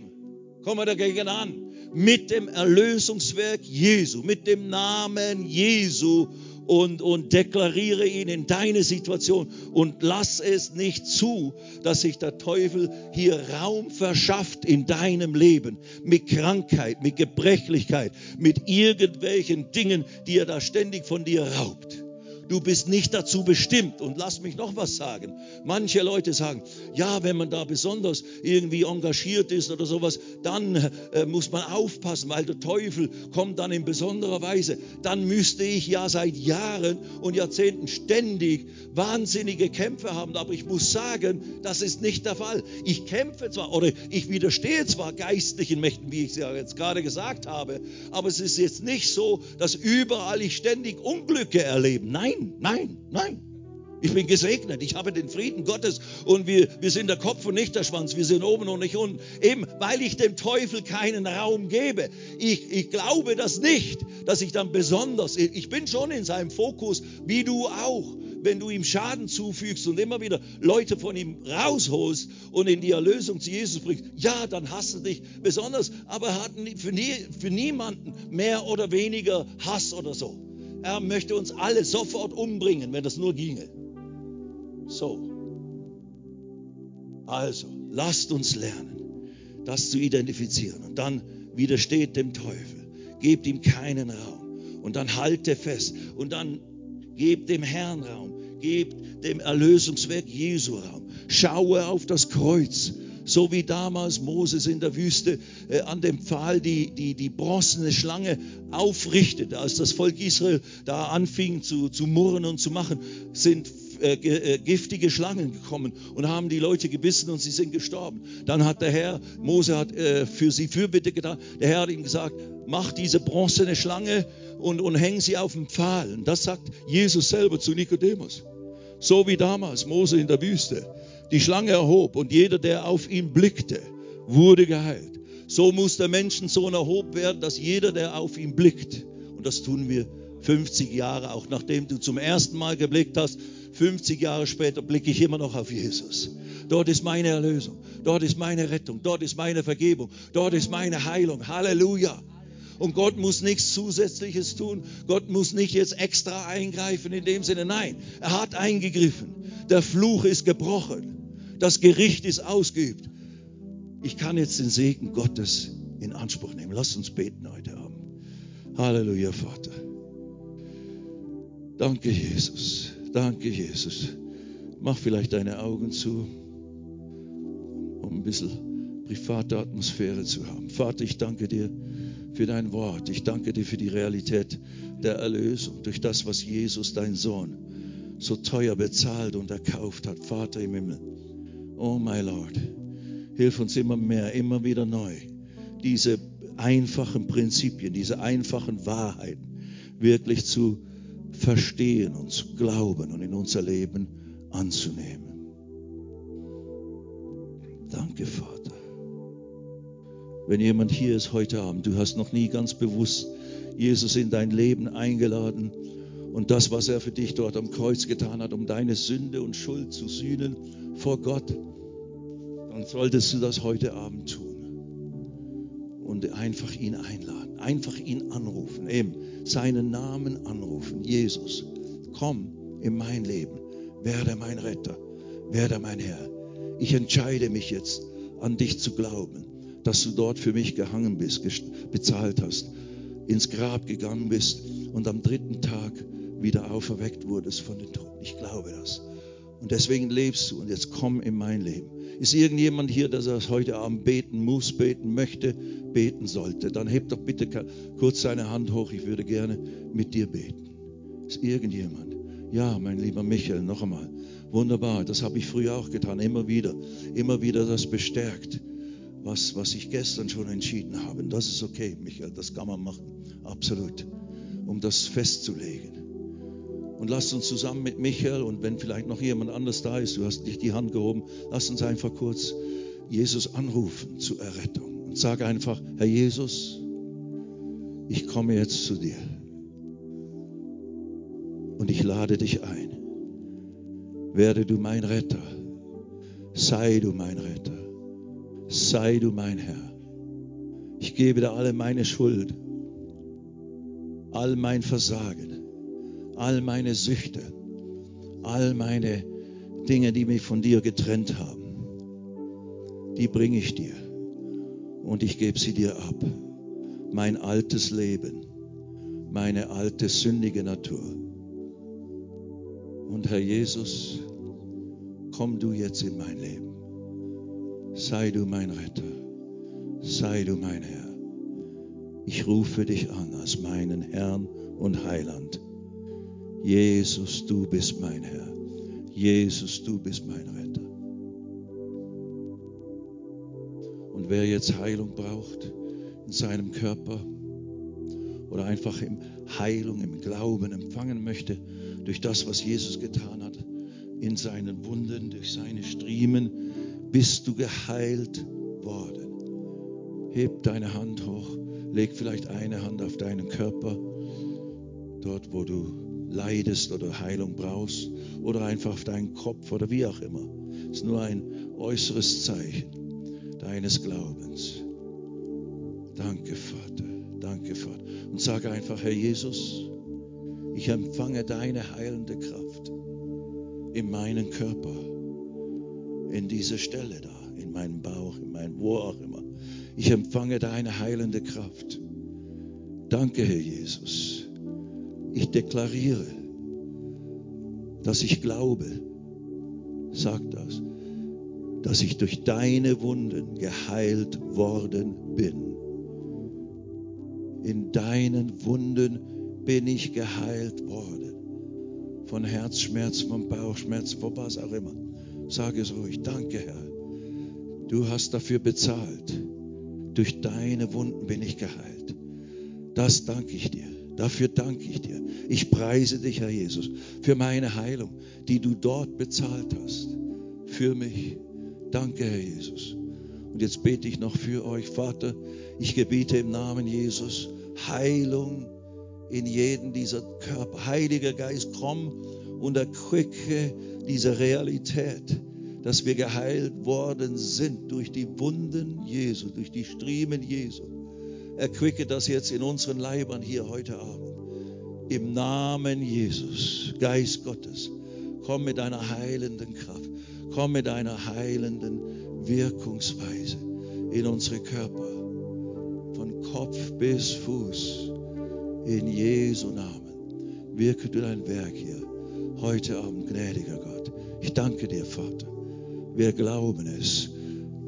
komm wir dagegen an. Mit dem Erlösungswerk Jesu, mit dem Namen Jesu und, und deklariere ihn in deine Situation und lass es nicht zu, dass sich der Teufel hier Raum verschafft in deinem Leben mit Krankheit, mit Gebrechlichkeit, mit irgendwelchen Dingen, die er da ständig von dir raubt. Du bist nicht dazu bestimmt. Und lass mich noch was sagen. Manche Leute sagen, ja, wenn man da besonders irgendwie engagiert ist oder sowas, dann äh, muss man aufpassen, weil der Teufel kommt dann in besonderer Weise. Dann müsste ich ja seit Jahren und Jahrzehnten ständig wahnsinnige Kämpfe haben. Aber ich muss sagen, das ist nicht der Fall. Ich kämpfe zwar oder ich widerstehe zwar geistlichen Mächten, wie ich es ja jetzt gerade gesagt habe, aber es ist jetzt nicht so, dass überall ich ständig Unglücke erlebe. Nein, nein, nein. Ich bin gesegnet. Ich habe den Frieden Gottes und wir, wir sind der Kopf und nicht der Schwanz. Wir sind oben und nicht unten. Eben, weil ich dem Teufel keinen Raum gebe. Ich, ich glaube das nicht, dass ich dann besonders, ich bin schon in seinem Fokus, wie du auch. Wenn du ihm Schaden zufügst und immer wieder Leute von ihm rausholst und in die Erlösung zu Jesus bringst, ja, dann hasst er dich besonders. Aber er hat für, nie, für niemanden mehr oder weniger Hass oder so. Er möchte uns alle sofort umbringen, wenn das nur ginge. So. Also, lasst uns lernen, das zu identifizieren. Und dann widersteht dem Teufel. Gebt ihm keinen Raum. Und dann halte fest. Und dann gebt dem Herrn Raum. Gebt dem Erlösungswerk Jesu Raum. Schaue auf das Kreuz so wie damals Moses in der Wüste äh, an dem Pfahl die, die, die bronzene Schlange aufrichtete. Als das Volk Israel da anfing zu, zu murren und zu machen, sind äh, äh, giftige Schlangen gekommen und haben die Leute gebissen und sie sind gestorben. Dann hat der Herr, Mose hat äh, für sie Fürbitte getan. Der Herr hat ihm gesagt, mach diese bronzene Schlange und, und häng sie auf den Pfahl. Und das sagt Jesus selber zu Nikodemus. So wie damals Mose in der Wüste die Schlange erhob und jeder, der auf ihn blickte, wurde geheilt. So muss der Menschensohn erhoben werden, dass jeder, der auf ihn blickt, und das tun wir 50 Jahre, auch nachdem du zum ersten Mal geblickt hast, 50 Jahre später blicke ich immer noch auf Jesus. Dort ist meine Erlösung, dort ist meine Rettung, dort ist meine Vergebung, dort ist meine Heilung. Halleluja. Und Gott muss nichts Zusätzliches tun. Gott muss nicht jetzt extra eingreifen in dem Sinne. Nein, er hat eingegriffen. Der Fluch ist gebrochen. Das Gericht ist ausgeübt. Ich kann jetzt den Segen Gottes in Anspruch nehmen. Lass uns beten heute Abend. Halleluja, Vater. Danke, Jesus. Danke, Jesus. Mach vielleicht deine Augen zu, um ein bisschen private Atmosphäre zu haben. Vater, ich danke dir für dein Wort. Ich danke dir für die Realität der Erlösung durch das, was Jesus, dein Sohn, so teuer bezahlt und erkauft hat. Vater im Himmel. Oh, my Lord, hilf uns immer mehr, immer wieder neu, diese einfachen Prinzipien, diese einfachen Wahrheiten wirklich zu verstehen und zu glauben und in unser Leben anzunehmen. Danke, Vater. Wenn jemand hier ist heute Abend, du hast noch nie ganz bewusst Jesus in dein Leben eingeladen und das, was er für dich dort am Kreuz getan hat, um deine Sünde und Schuld zu sühnen vor Gott, dann solltest du das heute Abend tun und einfach ihn einladen, einfach ihn anrufen, eben seinen Namen anrufen. Jesus, komm in mein Leben, werde mein Retter, werde mein Herr. Ich entscheide mich jetzt, an dich zu glauben, dass du dort für mich gehangen bist, bezahlt hast, ins Grab gegangen bist und am dritten Tag wieder auferweckt wurdest von den Toten. Ich glaube das. Und deswegen lebst du und jetzt komm in mein Leben. Ist irgendjemand hier, der das heute Abend beten muss, beten möchte, beten sollte? Dann hebt doch bitte kurz seine Hand hoch. Ich würde gerne mit dir beten. Ist irgendjemand? Ja, mein lieber Michael, noch einmal. Wunderbar, das habe ich früher auch getan, immer wieder. Immer wieder das bestärkt, was, was ich gestern schon entschieden habe. Und das ist okay, Michael, das kann man machen. Absolut. Um das festzulegen. Und lasst uns zusammen mit Michael und wenn vielleicht noch jemand anders da ist, du hast nicht die Hand gehoben, lasst uns einfach kurz Jesus anrufen zur Errettung und sag einfach, Herr Jesus, ich komme jetzt zu dir und ich lade dich ein. Werde du mein Retter, sei du mein Retter, sei du mein Herr. Ich gebe dir alle meine Schuld, all mein Versagen all meine Süchte, all meine Dinge, die mich von dir getrennt haben, die bringe ich dir und ich gebe sie dir ab. Mein altes Leben, meine alte sündige Natur. Und Herr Jesus, komm du jetzt in mein Leben. Sei du mein Retter. Sei du mein Herr. Ich rufe dich an als meinen Herrn und Heiland. Jesus, du bist mein Herr. Jesus, du bist mein Retter. Und wer jetzt Heilung braucht in seinem Körper oder einfach im Heilung, im Glauben empfangen möchte durch das, was Jesus getan hat, in seinen Wunden, durch seine Striemen, bist du geheilt worden. Heb deine Hand hoch, leg vielleicht eine Hand auf deinen Körper, dort wo du leidest oder Heilung brauchst, oder einfach auf deinen Kopf oder wie auch immer. Es ist nur ein äußeres Zeichen deines Glaubens. Danke, Vater. Danke, Vater. Und sage einfach, Herr Jesus, ich empfange deine heilende Kraft in meinen Körper, in dieser Stelle da, in meinem Bauch, in meinem, wo auch immer. Ich empfange deine heilende Kraft. Danke, Herr Jesus. Ich deklariere, dass ich glaube, sag das, dass ich durch deine Wunden geheilt worden bin. In deinen Wunden bin ich geheilt worden. Von Herzschmerzen, von Bauchschmerzen, von was auch immer. Sage es ruhig. Danke, Herr. Du hast dafür bezahlt. Durch deine Wunden bin ich geheilt. Das danke ich dir. Dafür danke ich dir. Ich preise dich, Herr Jesus, für meine Heilung, die du dort bezahlt hast. Für mich. Danke, Herr Jesus. Und jetzt bete ich noch für euch, Vater. Ich gebiete im Namen Jesus Heilung in jeden dieser Körper. Heiliger Geist, komm und erquicke diese Realität, dass wir geheilt worden sind durch die Wunden Jesu, durch die Striemen Jesu. Erquicke das jetzt in unseren Leibern hier heute Abend. Im Namen Jesus, Geist Gottes, komm mit deiner heilenden Kraft, komm mit deiner heilenden Wirkungsweise in unsere Körper, von Kopf bis Fuß, in Jesu Namen. Wirke du dein Werk hier heute Abend, gnädiger Gott. Ich danke dir, Vater. Wir glauben es,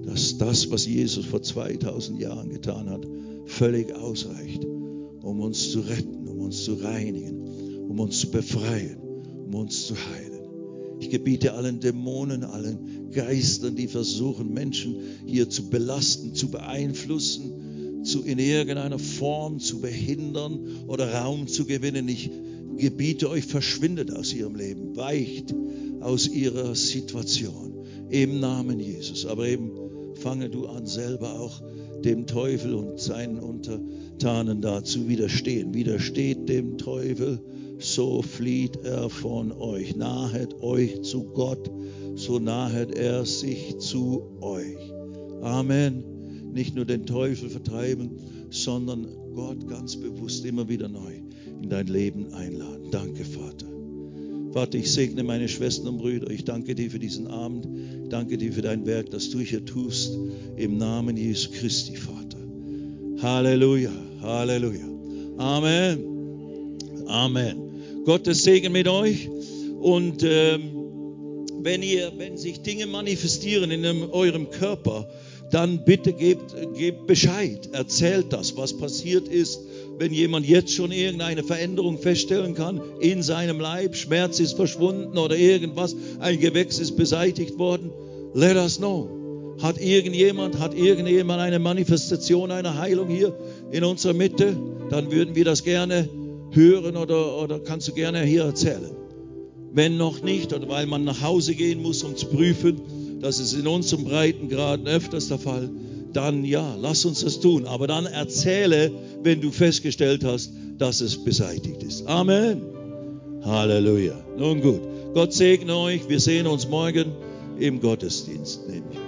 dass das, was Jesus vor 2000 Jahren getan hat, völlig ausreicht, um uns zu retten, um uns zu reinigen, um uns zu befreien, um uns zu heilen. Ich gebiete allen Dämonen, allen Geistern, die versuchen, Menschen hier zu belasten, zu beeinflussen, zu in irgendeiner Form zu behindern oder Raum zu gewinnen. Ich gebiete euch, verschwindet aus ihrem Leben, weicht aus ihrer Situation im Namen Jesus. Aber eben fange du an, selber auch dem Teufel und seinen Untertanen da zu widerstehen. Widersteht dem Teufel, so flieht er von euch. Nahet euch zu Gott, so nahet er sich zu euch. Amen. Nicht nur den Teufel vertreiben, sondern Gott ganz bewusst immer wieder neu in dein Leben einladen. Danke, Vater. Vater, ich segne meine Schwestern und Brüder. Ich danke dir für diesen Abend. Ich danke dir für dein Werk, das du hier tust. Im Namen Jesu Christi, Vater. Halleluja, Halleluja. Amen. Amen. Gottes Segen mit euch. Und ähm, wenn, ihr, wenn sich Dinge manifestieren in einem, eurem Körper, dann bitte gebt, gebt Bescheid. Erzählt das, was passiert ist wenn jemand jetzt schon irgendeine Veränderung feststellen kann in seinem Leib, Schmerz ist verschwunden oder irgendwas, ein Gewächs ist beseitigt worden, let us know. Hat irgendjemand, hat irgendjemand eine Manifestation einer Heilung hier in unserer Mitte? Dann würden wir das gerne hören oder, oder kannst du gerne hier erzählen. Wenn noch nicht oder weil man nach Hause gehen muss, um zu prüfen, das ist in unserem Breitengraden öfters der Fall, dann ja, lass uns das tun. Aber dann erzähle, wenn du festgestellt hast, dass es beseitigt ist. Amen. Halleluja. Nun gut. Gott segne euch. Wir sehen uns morgen im Gottesdienst, nehme ich mal.